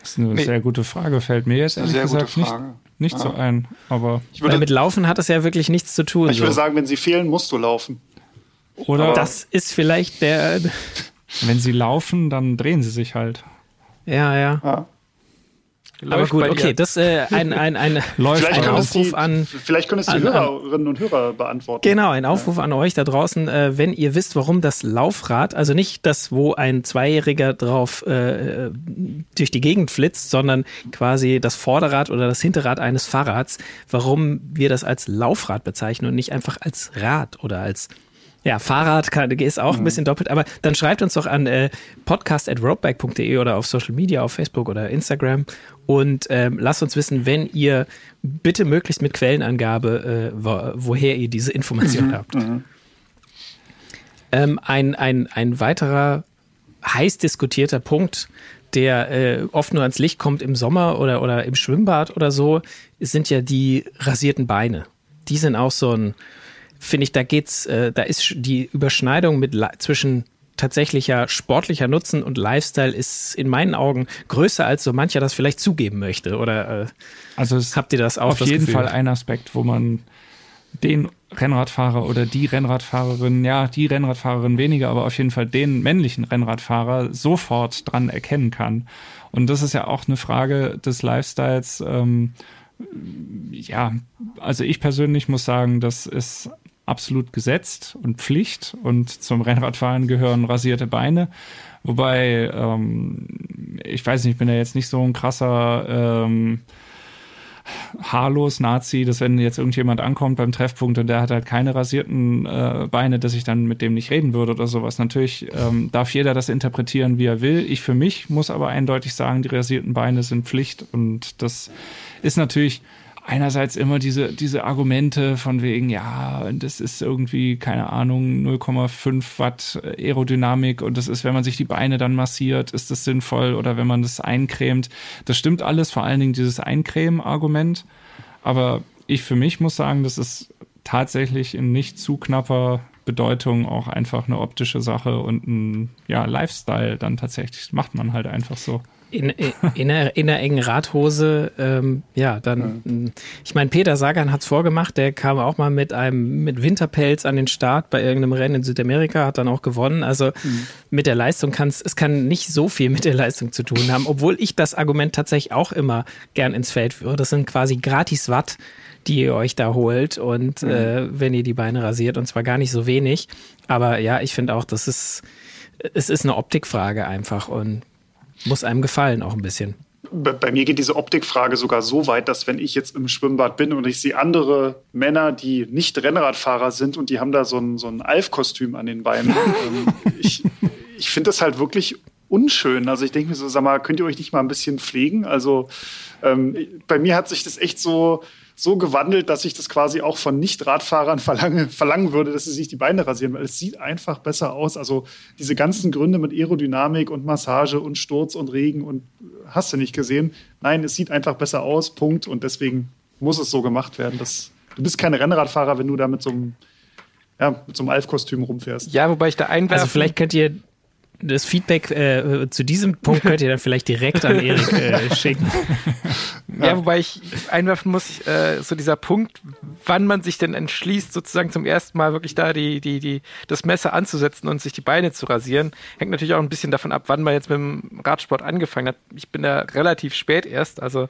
Das ist eine nee. sehr gute Frage, fällt mir jetzt ehrlich gesagt nicht, nicht ja. so ein. Aber würde, Weil mit Laufen hat es ja wirklich nichts zu tun. Ich so. würde sagen, wenn sie fehlen, musst du laufen. Oder aber das ist vielleicht der. [laughs] Wenn sie laufen, dann drehen sie sich halt. Ja, ja. ja. Aber gut, okay, das äh, ein, ein, ein, [laughs] Läuft vielleicht ein Aufruf die, an. Vielleicht können es die an, Hörerinnen und Hörer beantworten. Genau, ein Aufruf ja. an euch da draußen, äh, wenn ihr wisst, warum das Laufrad, also nicht das, wo ein Zweijähriger drauf äh, durch die Gegend flitzt, sondern quasi das Vorderrad oder das Hinterrad eines Fahrrads, warum wir das als Laufrad bezeichnen und nicht einfach als Rad oder als ja, Fahrrad kann, ist auch ein mhm. bisschen doppelt, aber dann schreibt uns doch an äh, podcast.roadbike.de oder auf Social Media, auf Facebook oder Instagram und ähm, lasst uns wissen, wenn ihr bitte möglichst mit Quellenangabe, äh, wo, woher ihr diese Information mhm. habt. Mhm. Ähm, ein, ein, ein weiterer heiß diskutierter Punkt, der äh, oft nur ans Licht kommt im Sommer oder, oder im Schwimmbad oder so, sind ja die rasierten Beine. Die sind auch so ein finde ich, da geht's, äh, da ist die Überschneidung mit zwischen tatsächlicher sportlicher Nutzen und Lifestyle ist in meinen Augen größer, als so mancher das vielleicht zugeben möchte. Oder äh, also habt ihr das auch? Auf jeden Gefühl? Fall ein Aspekt, wo man den Rennradfahrer oder die Rennradfahrerin, ja, die Rennradfahrerin weniger, aber auf jeden Fall den männlichen Rennradfahrer sofort dran erkennen kann. Und das ist ja auch eine Frage des Lifestyles. Ähm, ja, also ich persönlich muss sagen, das ist absolut gesetzt und Pflicht und zum Rennradfahren gehören rasierte Beine. Wobei, ähm, ich weiß nicht, ich bin ja jetzt nicht so ein krasser ähm, haarlos Nazi, dass wenn jetzt irgendjemand ankommt beim Treffpunkt und der hat halt keine rasierten äh, Beine, dass ich dann mit dem nicht reden würde oder sowas. Natürlich ähm, darf jeder das interpretieren, wie er will. Ich für mich muss aber eindeutig sagen, die rasierten Beine sind Pflicht und das ist natürlich einerseits immer diese, diese Argumente von wegen, ja, das ist irgendwie, keine Ahnung, 0,5 Watt Aerodynamik und das ist, wenn man sich die Beine dann massiert, ist das sinnvoll oder wenn man das eincremt. Das stimmt alles, vor allen Dingen dieses Eincremen-Argument. Aber ich für mich muss sagen, das ist tatsächlich in nicht zu knapper Bedeutung auch einfach eine optische Sache und ein ja, Lifestyle dann tatsächlich. macht man halt einfach so. In, in, der, in der engen Radhose, ähm, ja, dann, mhm. ich meine, Peter Sagan hat es vorgemacht, der kam auch mal mit einem, mit Winterpelz an den Start bei irgendeinem Rennen in Südamerika, hat dann auch gewonnen. Also mhm. mit der Leistung kann es, es kann nicht so viel mit der Leistung zu tun haben, obwohl ich das Argument tatsächlich auch immer gern ins Feld führe. Das sind quasi gratis Watt, die ihr euch da holt und mhm. äh, wenn ihr die Beine rasiert und zwar gar nicht so wenig. Aber ja, ich finde auch, das ist, es ist eine Optikfrage einfach und muss einem gefallen auch ein bisschen. Bei mir geht diese Optikfrage sogar so weit, dass wenn ich jetzt im Schwimmbad bin und ich sehe andere Männer, die nicht Rennradfahrer sind und die haben da so ein, so ein Alf-Kostüm an den Beinen, [laughs] ähm, ich, ich finde das halt wirklich unschön. Also ich denke mir so, sag mal, könnt ihr euch nicht mal ein bisschen pflegen? Also ähm, bei mir hat sich das echt so so gewandelt, dass ich das quasi auch von Nicht-Radfahrern verlange, verlangen würde, dass sie sich die Beine rasieren, weil es sieht einfach besser aus. Also diese ganzen Gründe mit Aerodynamik und Massage und Sturz und Regen und hast du nicht gesehen. Nein, es sieht einfach besser aus, Punkt. Und deswegen muss es so gemacht werden. Das, du bist kein Rennradfahrer, wenn du da mit so einem ja, mit so einem Alf-Kostüm rumfährst. Ja, wobei ich da einwerfen... Also vielleicht könnt ihr das Feedback äh, zu diesem Punkt könnt ihr dann vielleicht direkt an Erik äh, [laughs] schicken. Ja, wobei ich einwerfen muss, äh, so dieser Punkt, wann man sich denn entschließt, sozusagen zum ersten Mal wirklich da die, die, die, das Messer anzusetzen und sich die Beine zu rasieren, hängt natürlich auch ein bisschen davon ab, wann man jetzt mit dem Radsport angefangen hat. Ich bin da relativ spät erst, also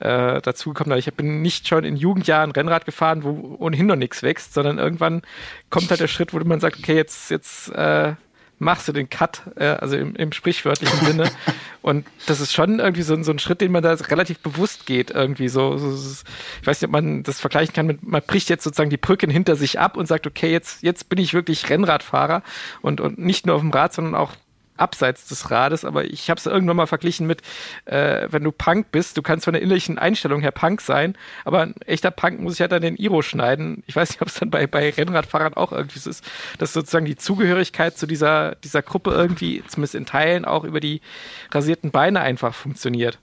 äh, dazu gekommen, ich bin nicht schon in Jugendjahren Rennrad gefahren, wo ohnehin noch nichts wächst, sondern irgendwann kommt halt der Schritt, wo man sagt, okay, jetzt, jetzt äh, machst du den Cut, äh, also im, im sprichwörtlichen Sinne. [laughs] Und das ist schon irgendwie so, so, ein Schritt, den man da relativ bewusst geht, irgendwie so, so, Ich weiß nicht, ob man das vergleichen kann mit, man bricht jetzt sozusagen die Brücken hinter sich ab und sagt, okay, jetzt, jetzt bin ich wirklich Rennradfahrer und, und nicht nur auf dem Rad, sondern auch abseits des Rades, aber ich habe es irgendwann mal verglichen mit, äh, wenn du Punk bist, du kannst von der innerlichen Einstellung her Punk sein, aber ein echter Punk muss sich halt dann den Iro schneiden. Ich weiß nicht, ob es dann bei, bei Rennradfahrern auch irgendwie so ist, dass sozusagen die Zugehörigkeit zu dieser, dieser Gruppe irgendwie, zumindest in Teilen, auch über die rasierten Beine einfach funktioniert.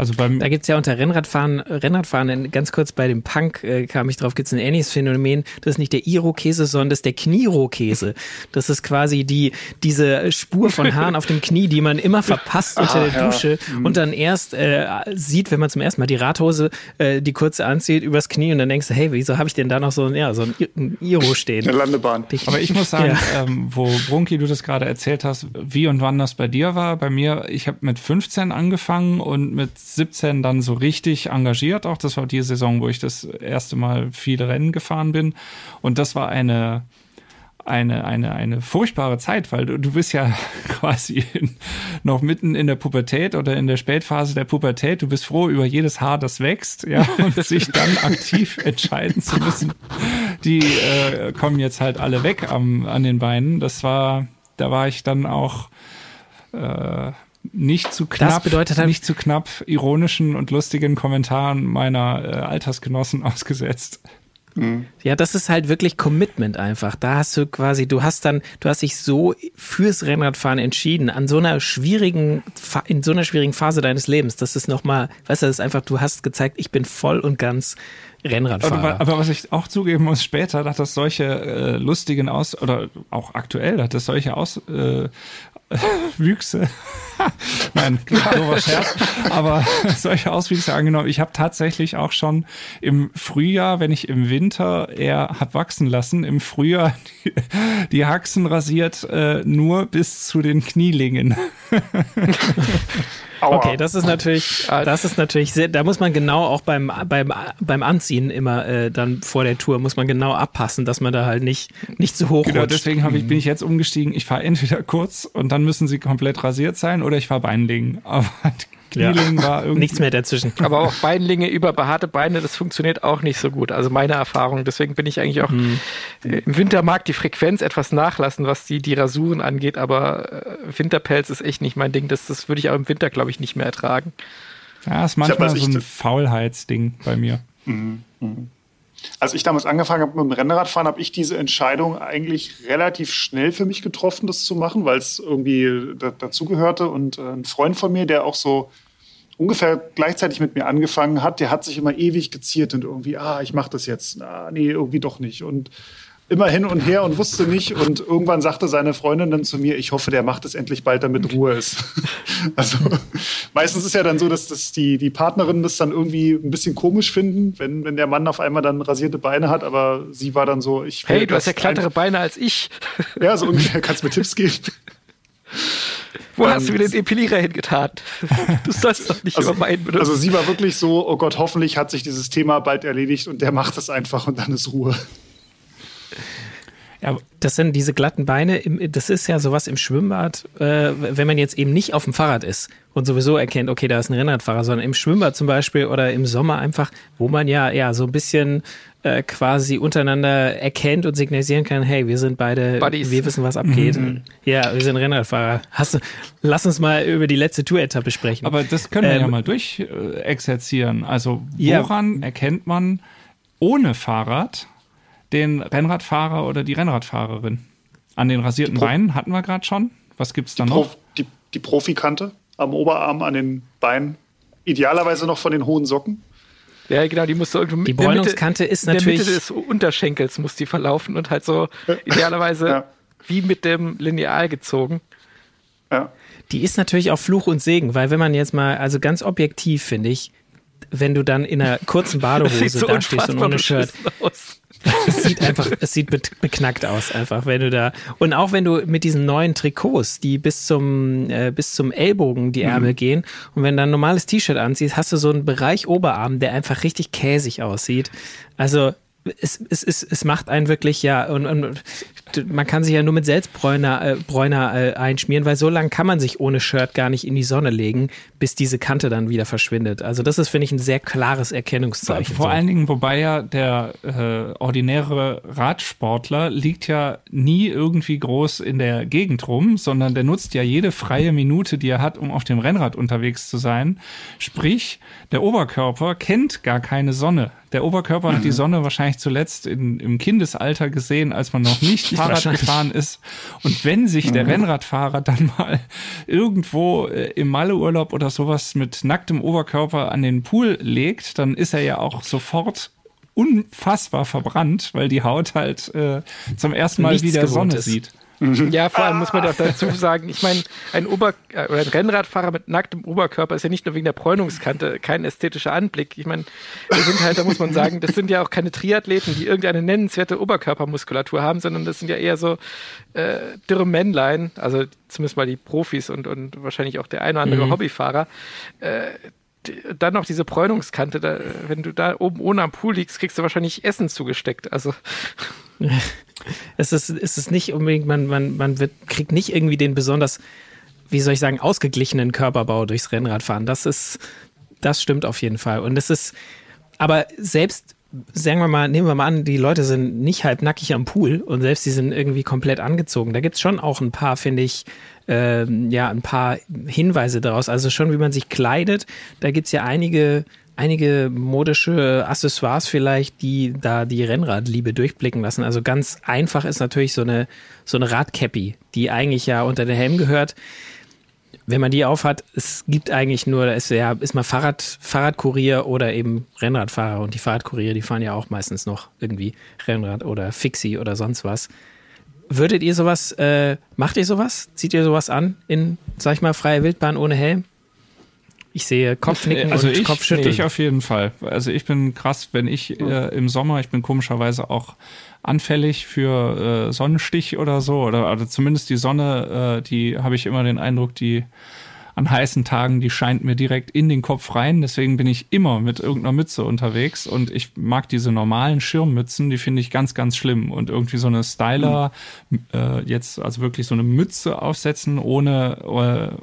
Also beim da gibt es ja unter Rennradfahren, Rennradfahren, ganz kurz bei dem Punk äh, kam ich drauf, gibt es ein ähnliches Phänomen. Das ist nicht der Iro-Käse, sondern das ist der Kniro-Käse. Das ist quasi die, diese Spur von [laughs] Haaren auf dem Knie, die man immer verpasst unter ah, der Dusche ja. Mhm. und dann erst äh, sieht, wenn man zum ersten Mal die Radhose, äh, die kurze anzieht, übers Knie und dann denkst du, hey, wieso habe ich denn da noch so ein, ja, so ein Iro stehen? Eine Landebahn. Aber ich muss sagen, [laughs] ja. ähm, wo Brunki, du das gerade erzählt hast, wie und wann das bei dir war, bei mir, ich habe mit 15 angefangen und mit 17 dann so richtig engagiert. Auch das war die Saison, wo ich das erste Mal viele Rennen gefahren bin. Und das war eine, eine, eine, eine furchtbare Zeit, weil du, du bist ja [laughs] quasi in, noch mitten in der Pubertät oder in der Spätphase der Pubertät. Du bist froh über jedes Haar, das wächst, ja, [laughs] und sich dann aktiv entscheiden zu müssen. Die äh, kommen jetzt halt alle weg am, an den Beinen. Das war, da war ich dann auch äh, nicht zu knapp, das bedeutet halt nicht zu knapp ironischen und lustigen Kommentaren meiner äh, Altersgenossen [laughs] ausgesetzt. Mhm. Ja, das ist halt wirklich Commitment einfach. Da hast du quasi, du hast dann, du hast dich so fürs Rennradfahren entschieden, an so einer schwierigen, in so einer schwierigen Phase deines Lebens. Das ist nochmal, weißt du, das ist einfach, du hast gezeigt, ich bin voll und ganz Rennradfahrer. Aber, aber was ich auch zugeben muss, später hat das solche äh, lustigen Aus, oder auch aktuell hat das solche Aus, äh, [laughs] Wüchse. [laughs] Nein, dober Scherz. Aber [laughs] solche Auswüchse angenommen. Ich habe tatsächlich auch schon im Frühjahr, wenn ich im Winter eher hab wachsen lassen, im Frühjahr die, [laughs] die Haxen rasiert äh, nur bis zu den Knielingen. Okay, das ist natürlich, das ist natürlich sehr, da muss man genau auch beim, beim, beim Anziehen immer äh, dann vor der Tour, muss man genau abpassen, dass man da halt nicht, nicht zu hoch Genau, rutscht. deswegen ich, bin ich jetzt umgestiegen, ich fahre entweder kurz und dann müssen sie komplett rasiert sein oder ich fahre Beinlingen. [laughs] Aber Knieling ja. war irgendwie. Nichts mehr dazwischen. Aber auch Beinlinge über behaarte Beine, das funktioniert auch nicht so gut. Also meine Erfahrung. Deswegen bin ich eigentlich auch mhm. im Winter mag die Frequenz etwas nachlassen, was die, die Rasuren angeht, aber äh, Winterpelz ist echt nicht mein Ding. Das, das würde ich auch im Winter, glaube ich, nicht mehr ertragen. Ja, ist manchmal so ein Faulheitsding bei mir. Mhm. Mhm. Als ich damals angefangen habe mit dem Rennradfahren, habe ich diese Entscheidung eigentlich relativ schnell für mich getroffen, das zu machen, weil es irgendwie da, dazugehörte. Und äh, ein Freund von mir, der auch so ungefähr gleichzeitig mit mir angefangen hat, der hat sich immer ewig geziert und irgendwie, ah, ich mache das jetzt. Ah, nee, irgendwie doch nicht. Und immer hin und her und wusste nicht. Und irgendwann sagte seine Freundin dann zu mir, ich hoffe, der macht es endlich bald, damit Ruhe ist. [laughs] also meistens ist ja dann so, dass, dass die, die Partnerinnen das dann irgendwie ein bisschen komisch finden, wenn, wenn der Mann auf einmal dann rasierte Beine hat, aber sie war dann so, ich Hey, du hast ja kleitere Beine als ich. [laughs] ja, so ungefähr, kannst du mir Tipps geben. Wo hast du mir den Epilierer hingetan? [laughs] Du sollst doch nicht also, über meinen benutzen. Also sie war wirklich so, oh Gott, hoffentlich hat sich dieses Thema bald erledigt und der macht es einfach und dann ist Ruhe. Ja, das sind diese glatten Beine. Das ist ja sowas im Schwimmbad, äh, wenn man jetzt eben nicht auf dem Fahrrad ist und sowieso erkennt, okay, da ist ein Rennradfahrer, sondern im Schwimmbad zum Beispiel oder im Sommer einfach, wo man ja ja so ein bisschen äh, quasi untereinander erkennt und signalisieren kann, hey, wir sind beide, Buddies. wir wissen, was abgeht. Mhm. Ja, wir sind Rennradfahrer. Hast du, lass uns mal über die letzte Tour-Etappe sprechen. Aber das können wir ähm, ja mal durchexerzieren. Also woran ja. erkennt man ohne Fahrrad den Rennradfahrer oder die Rennradfahrerin? An den rasierten Beinen hatten wir gerade schon. Was gibt es da noch? die, die Profikante am Oberarm, an den Beinen. Idealerweise noch von den hohen Socken. Ja, genau, die muss so irgendwie Die Bräunungskante ist natürlich. In der Mitte des Unterschenkels muss die verlaufen und halt so idealerweise ja. wie mit dem Lineal gezogen. Ja. Die ist natürlich auch Fluch und Segen, weil wenn man jetzt mal, also ganz objektiv finde ich, wenn du dann in einer kurzen [laughs] Badehose so da stehst und ohne Shirt. Aus es sieht einfach, es sieht beknackt aus, einfach, wenn du da. Und auch wenn du mit diesen neuen Trikots, die bis zum, äh, bis zum Ellbogen die Ärmel mhm. gehen, und wenn du ein normales T-Shirt anziehst, hast du so einen Bereich Oberarm, der einfach richtig käsig aussieht. Also, es, es, es, es macht einen wirklich, ja, und, und man kann sich ja nur mit Selbstbräuner äh, Bräuner, äh, einschmieren, weil so lange kann man sich ohne Shirt gar nicht in die Sonne legen, bis diese Kante dann wieder verschwindet. Also das ist, finde ich, ein sehr klares Erkennungszeichen. Vor so. allen Dingen, wobei ja der äh, ordinäre Radsportler liegt ja nie irgendwie groß in der Gegend rum, sondern der nutzt ja jede freie Minute, die er hat, um auf dem Rennrad unterwegs zu sein. Sprich, der Oberkörper kennt gar keine Sonne. Der Oberkörper mhm. hat die mhm. Sonne wahrscheinlich zuletzt in, im Kindesalter gesehen, als man noch nicht Fahrrad gefahren ist. Und wenn sich der mhm. Rennradfahrer dann mal irgendwo äh, im Malleurlaub oder sowas mit nacktem Oberkörper an den Pool legt, dann ist er ja auch sofort unfassbar verbrannt, weil die Haut halt äh, zum ersten Mal wieder Sonne ist. sieht. Mhm. Ja, vor allem muss man doch dazu sagen, ich meine, ein, Ober äh, oder ein Rennradfahrer mit nacktem Oberkörper ist ja nicht nur wegen der Bräunungskante kein ästhetischer Anblick. Ich meine, wir sind halt, da muss man sagen, das sind ja auch keine Triathleten, die irgendeine nennenswerte Oberkörpermuskulatur haben, sondern das sind ja eher so äh, dürre Männlein, also zumindest mal die Profis und, und wahrscheinlich auch der eine oder andere mhm. Hobbyfahrer. Äh, dann noch diese Bräunungskante, da, wenn du da oben ohne am Pool liegst, kriegst du wahrscheinlich Essen zugesteckt. Also [laughs] es ist, es ist nicht unbedingt, man, man, man wird, kriegt nicht irgendwie den besonders, wie soll ich sagen, ausgeglichenen Körperbau durchs Rennradfahren. Das ist, das stimmt auf jeden Fall. Und es ist, aber selbst, sagen wir mal, nehmen wir mal an, die Leute sind nicht halb nackig am Pool und selbst die sind irgendwie komplett angezogen. Da gibt es schon auch ein paar, finde ich, äh, ja, ein paar Hinweise daraus. Also schon, wie man sich kleidet. Da gibt es ja einige einige modische Accessoires vielleicht, die da die Rennradliebe durchblicken lassen. Also ganz einfach ist natürlich so eine, so eine Radcappy, die eigentlich ja unter den Helm gehört. Wenn man die aufhat, es gibt eigentlich nur, da ist ja, ist mal Fahrrad, Fahrradkurier oder eben Rennradfahrer und die Fahrradkurier, die fahren ja auch meistens noch irgendwie Rennrad oder Fixie oder sonst was. Würdet ihr sowas, äh, macht ihr sowas? Zieht ihr sowas an in, sag ich mal, freie Wildbahn ohne Helm? Ich sehe Kopfnicken also und ich, Kopfschütteln. Ich auf jeden Fall. Also ich bin krass, wenn ich äh, im Sommer, ich bin komischerweise auch anfällig für äh, Sonnenstich oder so, oder also zumindest die Sonne, äh, die habe ich immer den Eindruck, die an heißen Tagen, die scheint mir direkt in den Kopf rein. Deswegen bin ich immer mit irgendeiner Mütze unterwegs und ich mag diese normalen Schirmmützen, die finde ich ganz, ganz schlimm. Und irgendwie so eine Styler, äh, jetzt also wirklich so eine Mütze aufsetzen ohne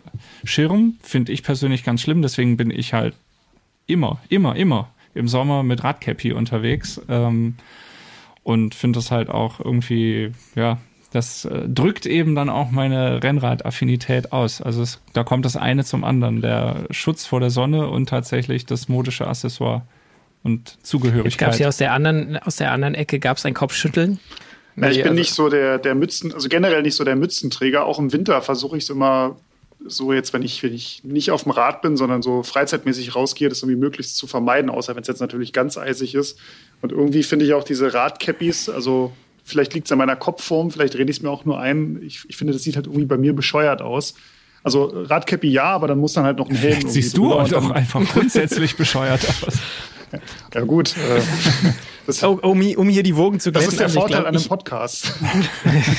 äh, Schirm, finde ich persönlich ganz schlimm. Deswegen bin ich halt immer, immer, immer im Sommer mit Radcappy unterwegs. Ähm, und finde das halt auch irgendwie, ja, das äh, drückt eben dann auch meine Rennrad-Affinität aus. Also es, da kommt das eine zum anderen. Der Schutz vor der Sonne und tatsächlich das modische Accessoire und Zugehörigkeit. Gab es hier aus der anderen, aus der anderen Ecke gab es ein Kopfschütteln? Na, ich bin also nicht so der, der Mützen, also generell nicht so der Mützenträger. Auch im Winter versuche ich es immer so jetzt, wenn ich, wenn ich nicht auf dem Rad bin, sondern so freizeitmäßig rausgehe, das irgendwie möglichst zu vermeiden, außer wenn es jetzt natürlich ganz eisig ist. Und irgendwie finde ich auch diese Radcappies, also vielleicht liegt es an meiner Kopfform, vielleicht rede ich es mir auch nur ein. Ich, ich finde, das sieht halt irgendwie bei mir bescheuert aus. Also Radkäppi ja, aber dann muss dann halt noch ein Helm. Siehst du auch doch einfach grundsätzlich [laughs] bescheuert aus. Ja gut. Äh, [laughs] das, oh, um, um, hier die Wogen zu glätten. Das ist der Vorteil glaub, an einem Podcast.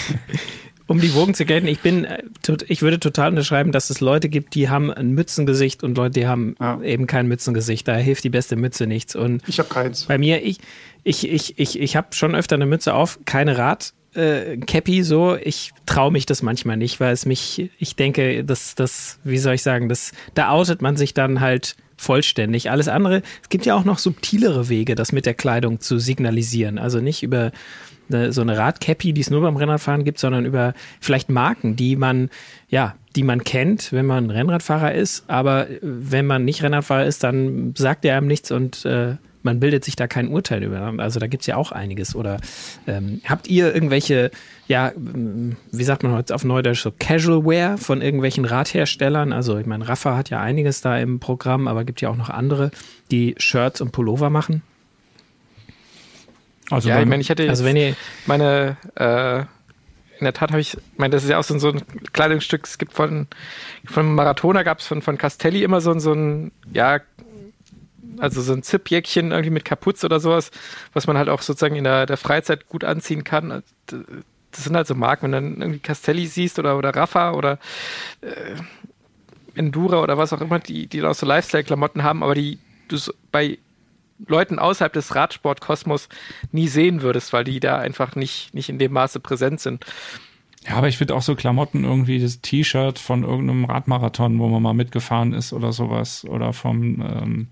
[laughs] um die Wogen zu gelten, ich bin, äh, ich würde total unterschreiben, dass es Leute gibt, die haben ein Mützengesicht und Leute, die haben ja. eben kein Mützengesicht. Da hilft die beste Mütze nichts. Und ich habe keins. Bei mir, ich, ich, ich, ich, ich habe schon öfter eine Mütze auf, keine Rad. Äh, Cappy so, ich traue mich das manchmal nicht, weil es mich, ich denke, das, das, wie soll ich sagen, das, da outet man sich dann halt vollständig. Alles andere, es gibt ja auch noch subtilere Wege, das mit der Kleidung zu signalisieren. Also nicht über eine, so eine Radcappy, die es nur beim Rennradfahren gibt, sondern über vielleicht Marken, die man, ja, die man kennt, wenn man Rennradfahrer ist. Aber äh, wenn man nicht Rennradfahrer ist, dann sagt er einem nichts und äh, man bildet sich da kein Urteil über. Also da gibt es ja auch einiges. Oder ähm, habt ihr irgendwelche, ja, wie sagt man heute auf Neudeutsch, so Casual Wear von irgendwelchen Radherstellern? Also ich meine, Rafa hat ja einiges da im Programm, aber gibt ja auch noch andere, die Shirts und Pullover machen. Also ja, ich meine, ich hätte also wenn ihr meine, äh, in der Tat habe ich, ich meine, das ist ja auch so, so ein Kleidungsstück, es gibt von, von Maratona gab es von, von Castelli immer so, so ein, ja, also so ein Zipjäckchen irgendwie mit Kapuze oder sowas, was man halt auch sozusagen in der, der Freizeit gut anziehen kann. Das sind halt so Marken, wenn du dann irgendwie Castelli siehst oder, oder Rafa oder äh, Endura oder was auch immer, die, die auch so Lifestyle-Klamotten haben, aber die du bei Leuten außerhalb des Radsportkosmos nie sehen würdest, weil die da einfach nicht, nicht in dem Maße präsent sind. Ja, aber ich finde auch so Klamotten irgendwie, das T-Shirt von irgendeinem Radmarathon, wo man mal mitgefahren ist oder sowas, oder vom ähm,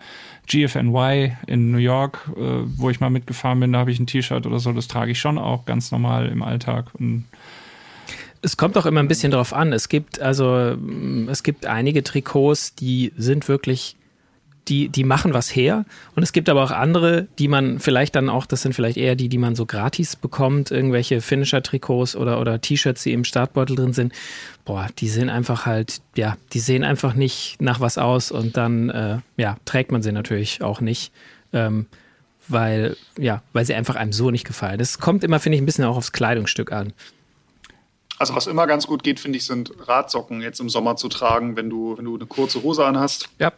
GFNY in New York, äh, wo ich mal mitgefahren bin, da habe ich ein T-Shirt oder so, das trage ich schon auch ganz normal im Alltag. Und es kommt auch immer ein bisschen drauf an. Es gibt also, es gibt einige Trikots, die sind wirklich die, die machen was her. Und es gibt aber auch andere, die man vielleicht dann auch, das sind vielleicht eher die, die man so gratis bekommt, irgendwelche Finisher-Trikots oder, oder T-Shirts, die im Startbeutel drin sind. Boah, die sehen einfach halt, ja, die sehen einfach nicht nach was aus und dann, äh, ja, trägt man sie natürlich auch nicht. Ähm, weil, ja, weil sie einfach einem so nicht gefallen. Das kommt immer, finde ich, ein bisschen auch aufs Kleidungsstück an. Also was immer ganz gut geht, finde ich, sind Radsocken jetzt im Sommer zu tragen, wenn du, wenn du eine kurze Hose anhast. Ja.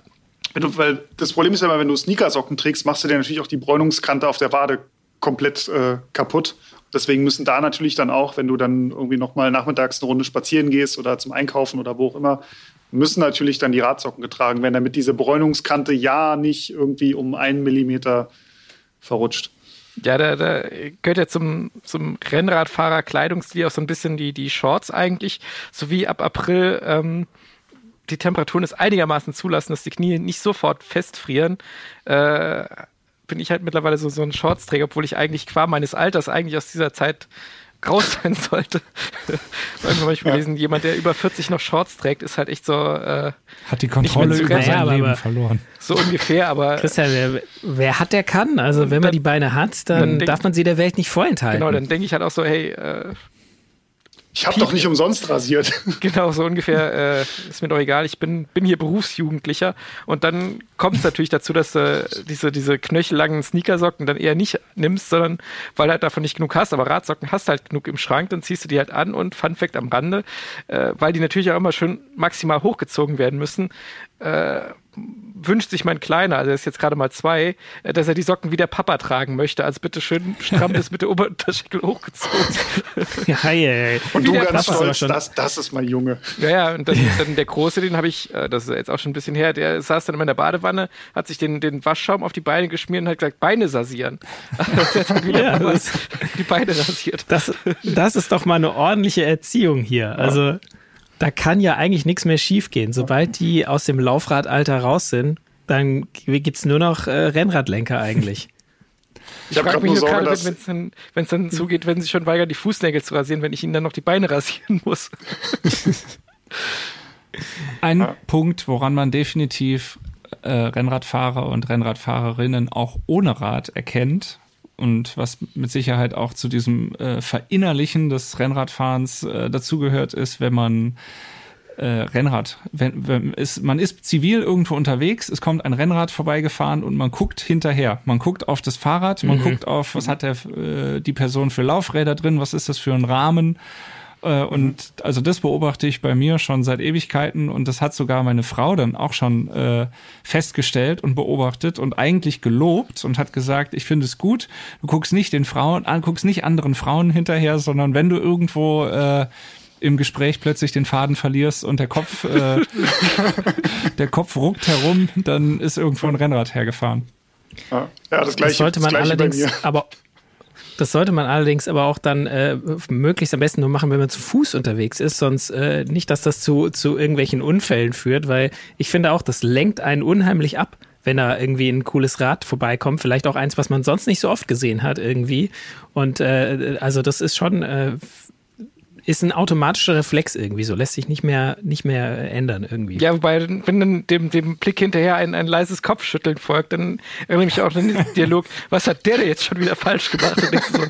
Du, weil das Problem ist ja immer, wenn du Sneakersocken trägst, machst du dir natürlich auch die Bräunungskante auf der Wade komplett äh, kaputt. Deswegen müssen da natürlich dann auch, wenn du dann irgendwie nochmal nachmittags eine Runde spazieren gehst oder zum Einkaufen oder wo auch immer, müssen natürlich dann die Radsocken getragen werden, damit diese Bräunungskante ja nicht irgendwie um einen Millimeter verrutscht. Ja, da, da gehört ja zum, zum Rennradfahrer Kleidungsstil auch so ein bisschen die, die Shorts eigentlich, sowie ab April ähm, die Temperaturen es einigermaßen zulassen, dass die Knie nicht sofort festfrieren, äh, bin ich halt mittlerweile so, so ein Shortsträger, obwohl ich eigentlich qua meines Alters eigentlich aus dieser Zeit raus [laughs] sein sollte. Irgendwann habe ich gelesen, ja. jemand, der über 40 noch Shorts trägt, ist halt echt so. Äh, hat die Kontrolle über sein Leben verloren. So ungefähr, aber. Christian, wer, wer hat, der kann. Also, wenn man die Beine hat, dann, dann denk, darf man sie der Welt nicht vorenthalten. Genau, dann denke ich halt auch so, hey, äh, ich habe doch nicht umsonst rasiert. [laughs] Genau, so ungefähr. Äh, ist mir doch egal. Ich bin, bin hier Berufsjugendlicher. Und dann kommt es natürlich dazu, dass du diese, diese knöchellangen Sneakersocken dann eher nicht nimmst, sondern weil du halt davon nicht genug hast. Aber Radsocken hast halt genug im Schrank, dann ziehst du die halt an. Und Fun Fact am Rande, äh, weil die natürlich auch immer schön maximal hochgezogen werden müssen, äh, wünscht sich mein Kleiner, also er ist jetzt gerade mal zwei, äh, dass er die Socken wie der Papa tragen möchte. Also bitte schön stramm das mit der Oberunterschenkel hochgezogen. ja, hey, hey. Und du ganz stolz, das, das ist mein Junge. Ja, ja, und dann, dann der Große, den habe ich, äh, das ist jetzt auch schon ein bisschen her, der saß dann immer in der Badewanne, hat sich den, den Waschschaum auf die Beine geschmiert und hat gesagt, Beine sasieren. [laughs] ja, die Beine rasiert. Das, das ist doch mal eine ordentliche Erziehung hier. Also da kann ja eigentlich nichts mehr schiefgehen. Sobald die aus dem Laufradalter raus sind, dann gibt es nur noch äh, Rennradlenker eigentlich. Ich, ich frage mich nur gerade, wenn es dann, wenn's dann zugeht, wenn sie schon weigern, die Fußnägel zu rasieren, wenn ich ihnen dann noch die Beine [laughs] rasieren muss. Ein ja. Punkt, woran man definitiv äh, Rennradfahrer und Rennradfahrerinnen auch ohne Rad erkennt, und was mit Sicherheit auch zu diesem äh, Verinnerlichen des Rennradfahrens äh, dazugehört ist, wenn man äh, Rennrad. Wenn, wenn ist, man ist zivil irgendwo unterwegs, es kommt ein Rennrad vorbeigefahren und man guckt hinterher. Man guckt auf das Fahrrad, man mhm. guckt auf, was hat der, äh, die Person für Laufräder drin, was ist das für ein Rahmen. Äh, und also das beobachte ich bei mir schon seit Ewigkeiten und das hat sogar meine Frau dann auch schon äh, festgestellt und beobachtet und eigentlich gelobt und hat gesagt, ich finde es gut, du guckst nicht den Frauen, an, guckst nicht anderen Frauen hinterher, sondern wenn du irgendwo äh, im Gespräch plötzlich den Faden verlierst und der Kopf, äh, [laughs] der Kopf ruckt herum, dann ist irgendwo ein Rennrad hergefahren. Ja, das gleiche. Das sollte man allerdings aber das sollte man allerdings aber auch dann äh, möglichst am besten nur machen, wenn man zu Fuß unterwegs ist, sonst äh, nicht, dass das zu, zu irgendwelchen Unfällen führt, weil ich finde auch, das lenkt einen unheimlich ab wenn da irgendwie ein cooles Rad vorbeikommt, vielleicht auch eins, was man sonst nicht so oft gesehen hat irgendwie. Und äh, also das ist schon äh, ist ein automatischer Reflex irgendwie so, lässt sich nicht mehr, nicht mehr ändern irgendwie. Ja, wobei, wenn dann dem, dem Blick hinterher ein, ein leises Kopfschütteln folgt, dann erinnere ich mich auch an den [laughs] Dialog, was hat der denn jetzt schon wieder falsch gemacht? So,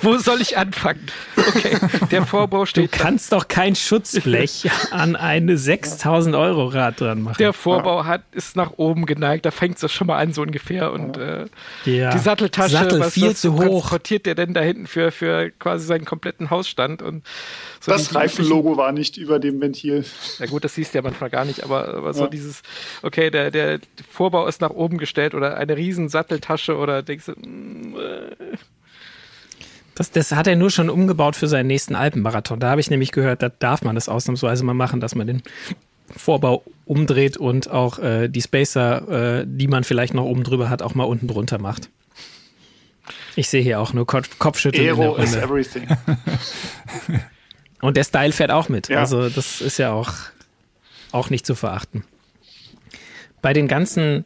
wo soll ich anfangen? Okay, der Vorbau steht. Du kannst doch kein Schutzblech an eine 6000 Euro Rad dran machen. Der Vorbau hat, ist nach oben geneigt, da fängt es schon mal an, so ungefähr. Und äh, ja. die Satteltasche, Sattel was, viel was zu hoch. transportiert der denn da hinten für, für quasi seinen kompletten Hausstand? Und so das Reifenlogo war nicht über dem Ventil. Ja gut, das siehst du ja manchmal gar nicht, aber, aber so dieses, okay, der, der Vorbau ist nach oben gestellt oder eine riesen Satteltasche oder denkst du, mm, äh. Das, das hat er nur schon umgebaut für seinen nächsten Alpenmarathon. Da habe ich nämlich gehört, da darf man das ausnahmsweise mal machen, dass man den Vorbau umdreht und auch äh, die Spacer, äh, die man vielleicht noch oben drüber hat, auch mal unten drunter macht. Ich sehe hier auch nur Kopf Kopfschütteln. Aero is everything. [laughs] Und der Style fährt auch mit. Ja. Also das ist ja auch, auch nicht zu verachten. Bei den ganzen,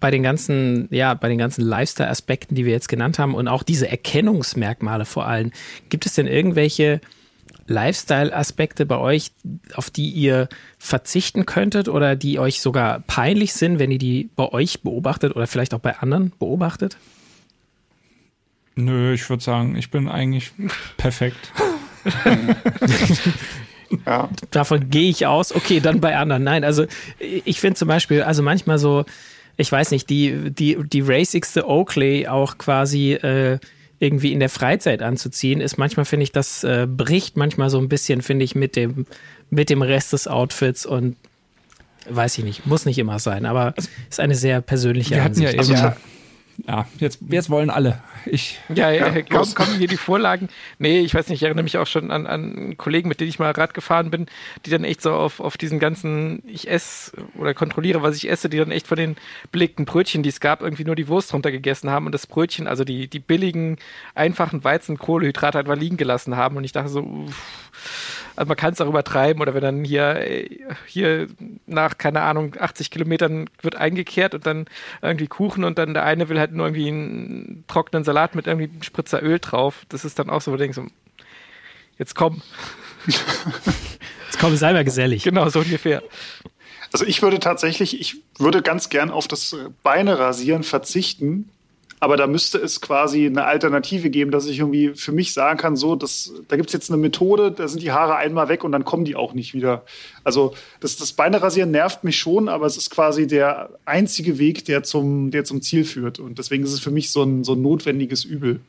bei den ganzen, ja, bei den ganzen Lifestyle-Aspekten, die wir jetzt genannt haben und auch diese Erkennungsmerkmale vor allem, gibt es denn irgendwelche Lifestyle-Aspekte bei euch, auf die ihr verzichten könntet oder die euch sogar peinlich sind, wenn ihr die bei euch beobachtet oder vielleicht auch bei anderen beobachtet? Nö, ich würde sagen, ich bin eigentlich perfekt. [laughs] ja. Davon gehe ich aus. Okay, dann bei anderen. Nein, also ich finde zum Beispiel, also manchmal so, ich weiß nicht, die, die, die racigste Oakley auch quasi äh, irgendwie in der Freizeit anzuziehen, ist manchmal, finde ich, das äh, bricht manchmal so ein bisschen, finde ich, mit dem, mit dem Rest des Outfits und weiß ich nicht, muss nicht immer sein, aber ist eine sehr persönliche wir Ansicht. Hatten ja, eben, also, ja, jetzt, jetzt wollen alle. Ich, ja, ja, ja kommen, kommen hier die Vorlagen. Nee, ich weiß nicht, ich erinnere mich auch schon an, an Kollegen, mit denen ich mal Rad gefahren bin, die dann echt so auf, auf diesen ganzen, ich esse oder kontrolliere, was ich esse, die dann echt von den belegten Brötchen, die es gab, irgendwie nur die Wurst runter gegessen haben und das Brötchen, also die, die billigen, einfachen Weizen-Kohlehydrate einfach liegen gelassen haben. Und ich dachte so, uff, also man kann es auch übertreiben oder wenn dann hier, hier nach, keine Ahnung, 80 Kilometern wird eingekehrt und dann irgendwie Kuchen und dann der eine will halt nur irgendwie einen trockenen Salat mit irgendwie einem Spritzer Öl drauf. Das ist dann auch so, wo du denkst, jetzt komm. jetzt komm, sei mal gesellig. Genau, so ungefähr. Also ich würde tatsächlich, ich würde ganz gern auf das Beine rasieren verzichten, aber da müsste es quasi eine Alternative geben, dass ich irgendwie für mich sagen kann, so, das, da gibt es jetzt eine Methode, da sind die Haare einmal weg und dann kommen die auch nicht wieder. Also das, das Beine rasieren nervt mich schon, aber es ist quasi der einzige Weg, der zum, der zum Ziel führt. Und deswegen ist es für mich so ein, so ein notwendiges Übel.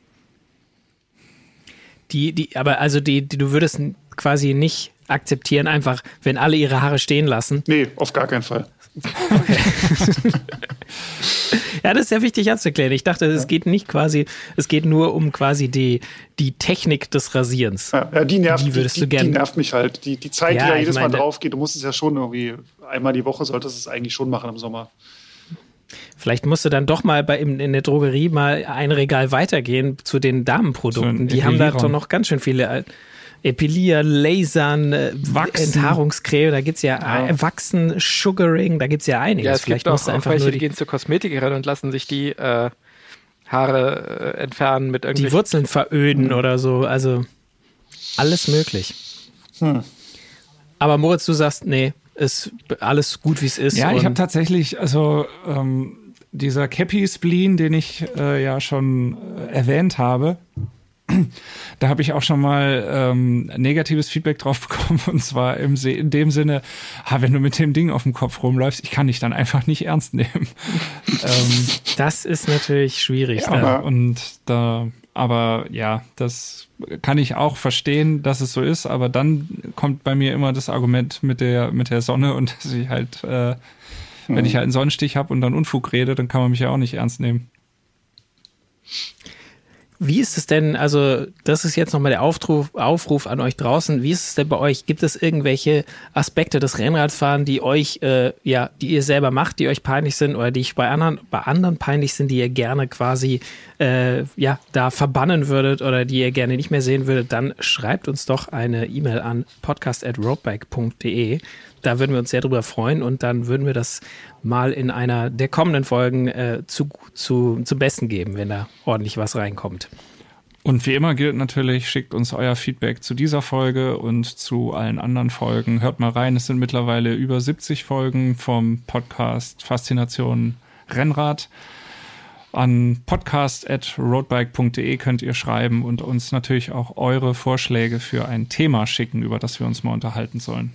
Die, die, aber also die, die, du würdest quasi nicht akzeptieren, einfach, wenn alle ihre Haare stehen lassen. Nee, auf gar keinen Fall. Ja, das ist sehr wichtig anzuklären. Ich dachte, es ja. geht nicht quasi, es geht nur um quasi die, die Technik des Rasierens. Ja, die nervt, die, würdest die, du gern, die nervt mich halt. Die, die Zeit, ja, die ja jedes meine, Mal drauf geht, du musst es ja schon irgendwie, einmal die Woche solltest du es eigentlich schon machen im Sommer. Vielleicht musst du dann doch mal bei in, in der Drogerie mal ein Regal weitergehen zu den Damenprodukten. Die haben da doch noch ganz schön viele Epilieren, Lasern, äh, Wachsen. Enthaarungscreme, da gibt's ja, ja. Wachsen, Sugaring, da gibt's ja einiges. Ja, es Vielleicht gibt auch, auch welche, die, die gehen zur Kosmetikerin und lassen sich die äh, Haare äh, entfernen mit irgendwie. Die Wurzeln veröden hm. oder so, also alles möglich. Hm. Aber Moritz, du sagst, nee, ist alles gut, wie es ist. Ja, ich habe tatsächlich, also ähm, dieser Cappy Spleen, den ich äh, ja schon äh, erwähnt habe, da habe ich auch schon mal ähm, negatives Feedback drauf [laughs] bekommen und zwar im in dem Sinne, ha, wenn du mit dem Ding auf dem Kopf rumläufst, ich kann dich dann einfach nicht ernst nehmen. [laughs] ähm, das ist natürlich schwierig. Ja, und da, aber ja, das kann ich auch verstehen, dass es so ist, aber dann kommt bei mir immer das Argument mit der mit der Sonne und [laughs] dass ich halt, äh, wenn ich mhm. halt einen Sonnenstich habe und dann Unfug rede, dann kann man mich ja auch nicht ernst nehmen. Wie ist es denn, also das ist jetzt nochmal der Aufruf, Aufruf an euch draußen, wie ist es denn bei euch? Gibt es irgendwelche Aspekte des Rennradfahren, die euch, äh, ja, die ihr selber macht, die euch peinlich sind oder die bei anderen, bei anderen peinlich sind, die ihr gerne quasi, äh, ja, da verbannen würdet oder die ihr gerne nicht mehr sehen würdet, dann schreibt uns doch eine E-Mail an podcast.roadbike.de. Da würden wir uns sehr drüber freuen und dann würden wir das mal in einer der kommenden Folgen äh, zu, zu, zum Besten geben, wenn da ordentlich was reinkommt. Und wie immer gilt natürlich, schickt uns euer Feedback zu dieser Folge und zu allen anderen Folgen. Hört mal rein, es sind mittlerweile über 70 Folgen vom Podcast Faszination Rennrad. An podcast.roadbike.de könnt ihr schreiben und uns natürlich auch eure Vorschläge für ein Thema schicken, über das wir uns mal unterhalten sollen.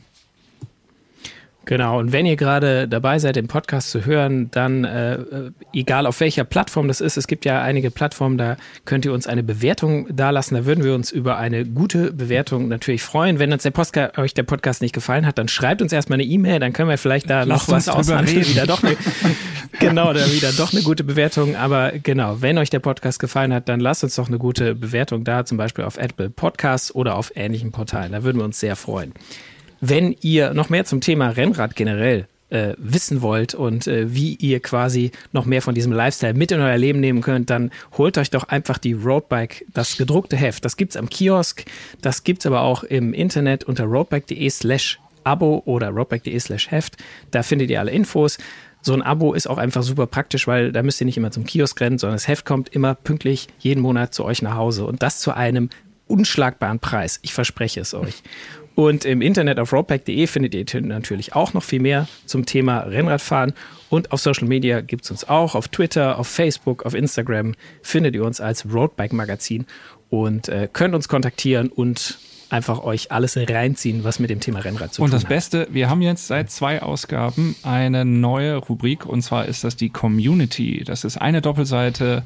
Genau, und wenn ihr gerade dabei seid, den Podcast zu hören, dann äh, äh, egal auf welcher Plattform das ist, es gibt ja einige Plattformen, da könnt ihr uns eine Bewertung dalassen. Da würden wir uns über eine gute Bewertung natürlich freuen. Wenn uns der Podcast, euch der Podcast nicht gefallen hat, dann schreibt uns erstmal eine E-Mail, dann können wir vielleicht da Lass noch was aushandeln. Wieder doch eine, [laughs] genau, da wieder doch eine gute Bewertung. Aber genau, wenn euch der Podcast gefallen hat, dann lasst uns doch eine gute Bewertung da, zum Beispiel auf Apple Podcasts oder auf ähnlichen Portalen. Da würden wir uns sehr freuen. Wenn ihr noch mehr zum Thema Rennrad generell äh, wissen wollt und äh, wie ihr quasi noch mehr von diesem Lifestyle mit in euer Leben nehmen könnt, dann holt euch doch einfach die Roadbike, das gedruckte Heft. Das gibt's am Kiosk, das gibt's aber auch im Internet unter roadbike.de slash Abo oder roadbike.de slash Heft. Da findet ihr alle Infos. So ein Abo ist auch einfach super praktisch, weil da müsst ihr nicht immer zum Kiosk rennen, sondern das Heft kommt immer pünktlich jeden Monat zu euch nach Hause und das zu einem unschlagbaren Preis. Ich verspreche es euch. Und im Internet auf roadpack.de findet ihr natürlich auch noch viel mehr zum Thema Rennradfahren. Und auf Social Media gibt es uns auch. Auf Twitter, auf Facebook, auf Instagram findet ihr uns als Roadbike Magazin und äh, könnt uns kontaktieren und einfach euch alles reinziehen, was mit dem Thema Rennrad zu und tun hat. Und das Beste, wir haben jetzt seit zwei Ausgaben eine neue Rubrik und zwar ist das die Community. Das ist eine Doppelseite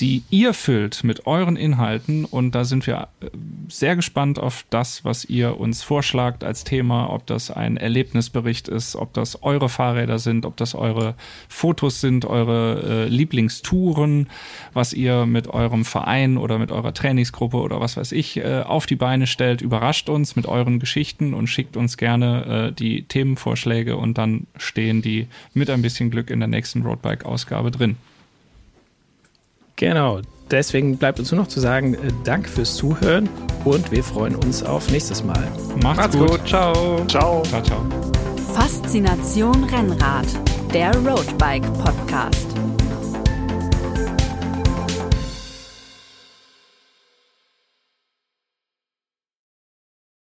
die ihr füllt mit euren Inhalten. Und da sind wir äh, sehr gespannt auf das, was ihr uns vorschlagt als Thema, ob das ein Erlebnisbericht ist, ob das eure Fahrräder sind, ob das eure Fotos sind, eure äh, Lieblingstouren, was ihr mit eurem Verein oder mit eurer Trainingsgruppe oder was weiß ich äh, auf die Beine stellt. Überrascht uns mit euren Geschichten und schickt uns gerne äh, die Themenvorschläge und dann stehen die mit ein bisschen Glück in der nächsten Roadbike-Ausgabe drin. Genau. Deswegen bleibt uns nur noch zu sagen, äh, danke fürs Zuhören und wir freuen uns auf nächstes Mal. Macht's, Macht's gut. gut. Ciao. Ciao. Ciao, ciao. Faszination Rennrad, der Roadbike Podcast.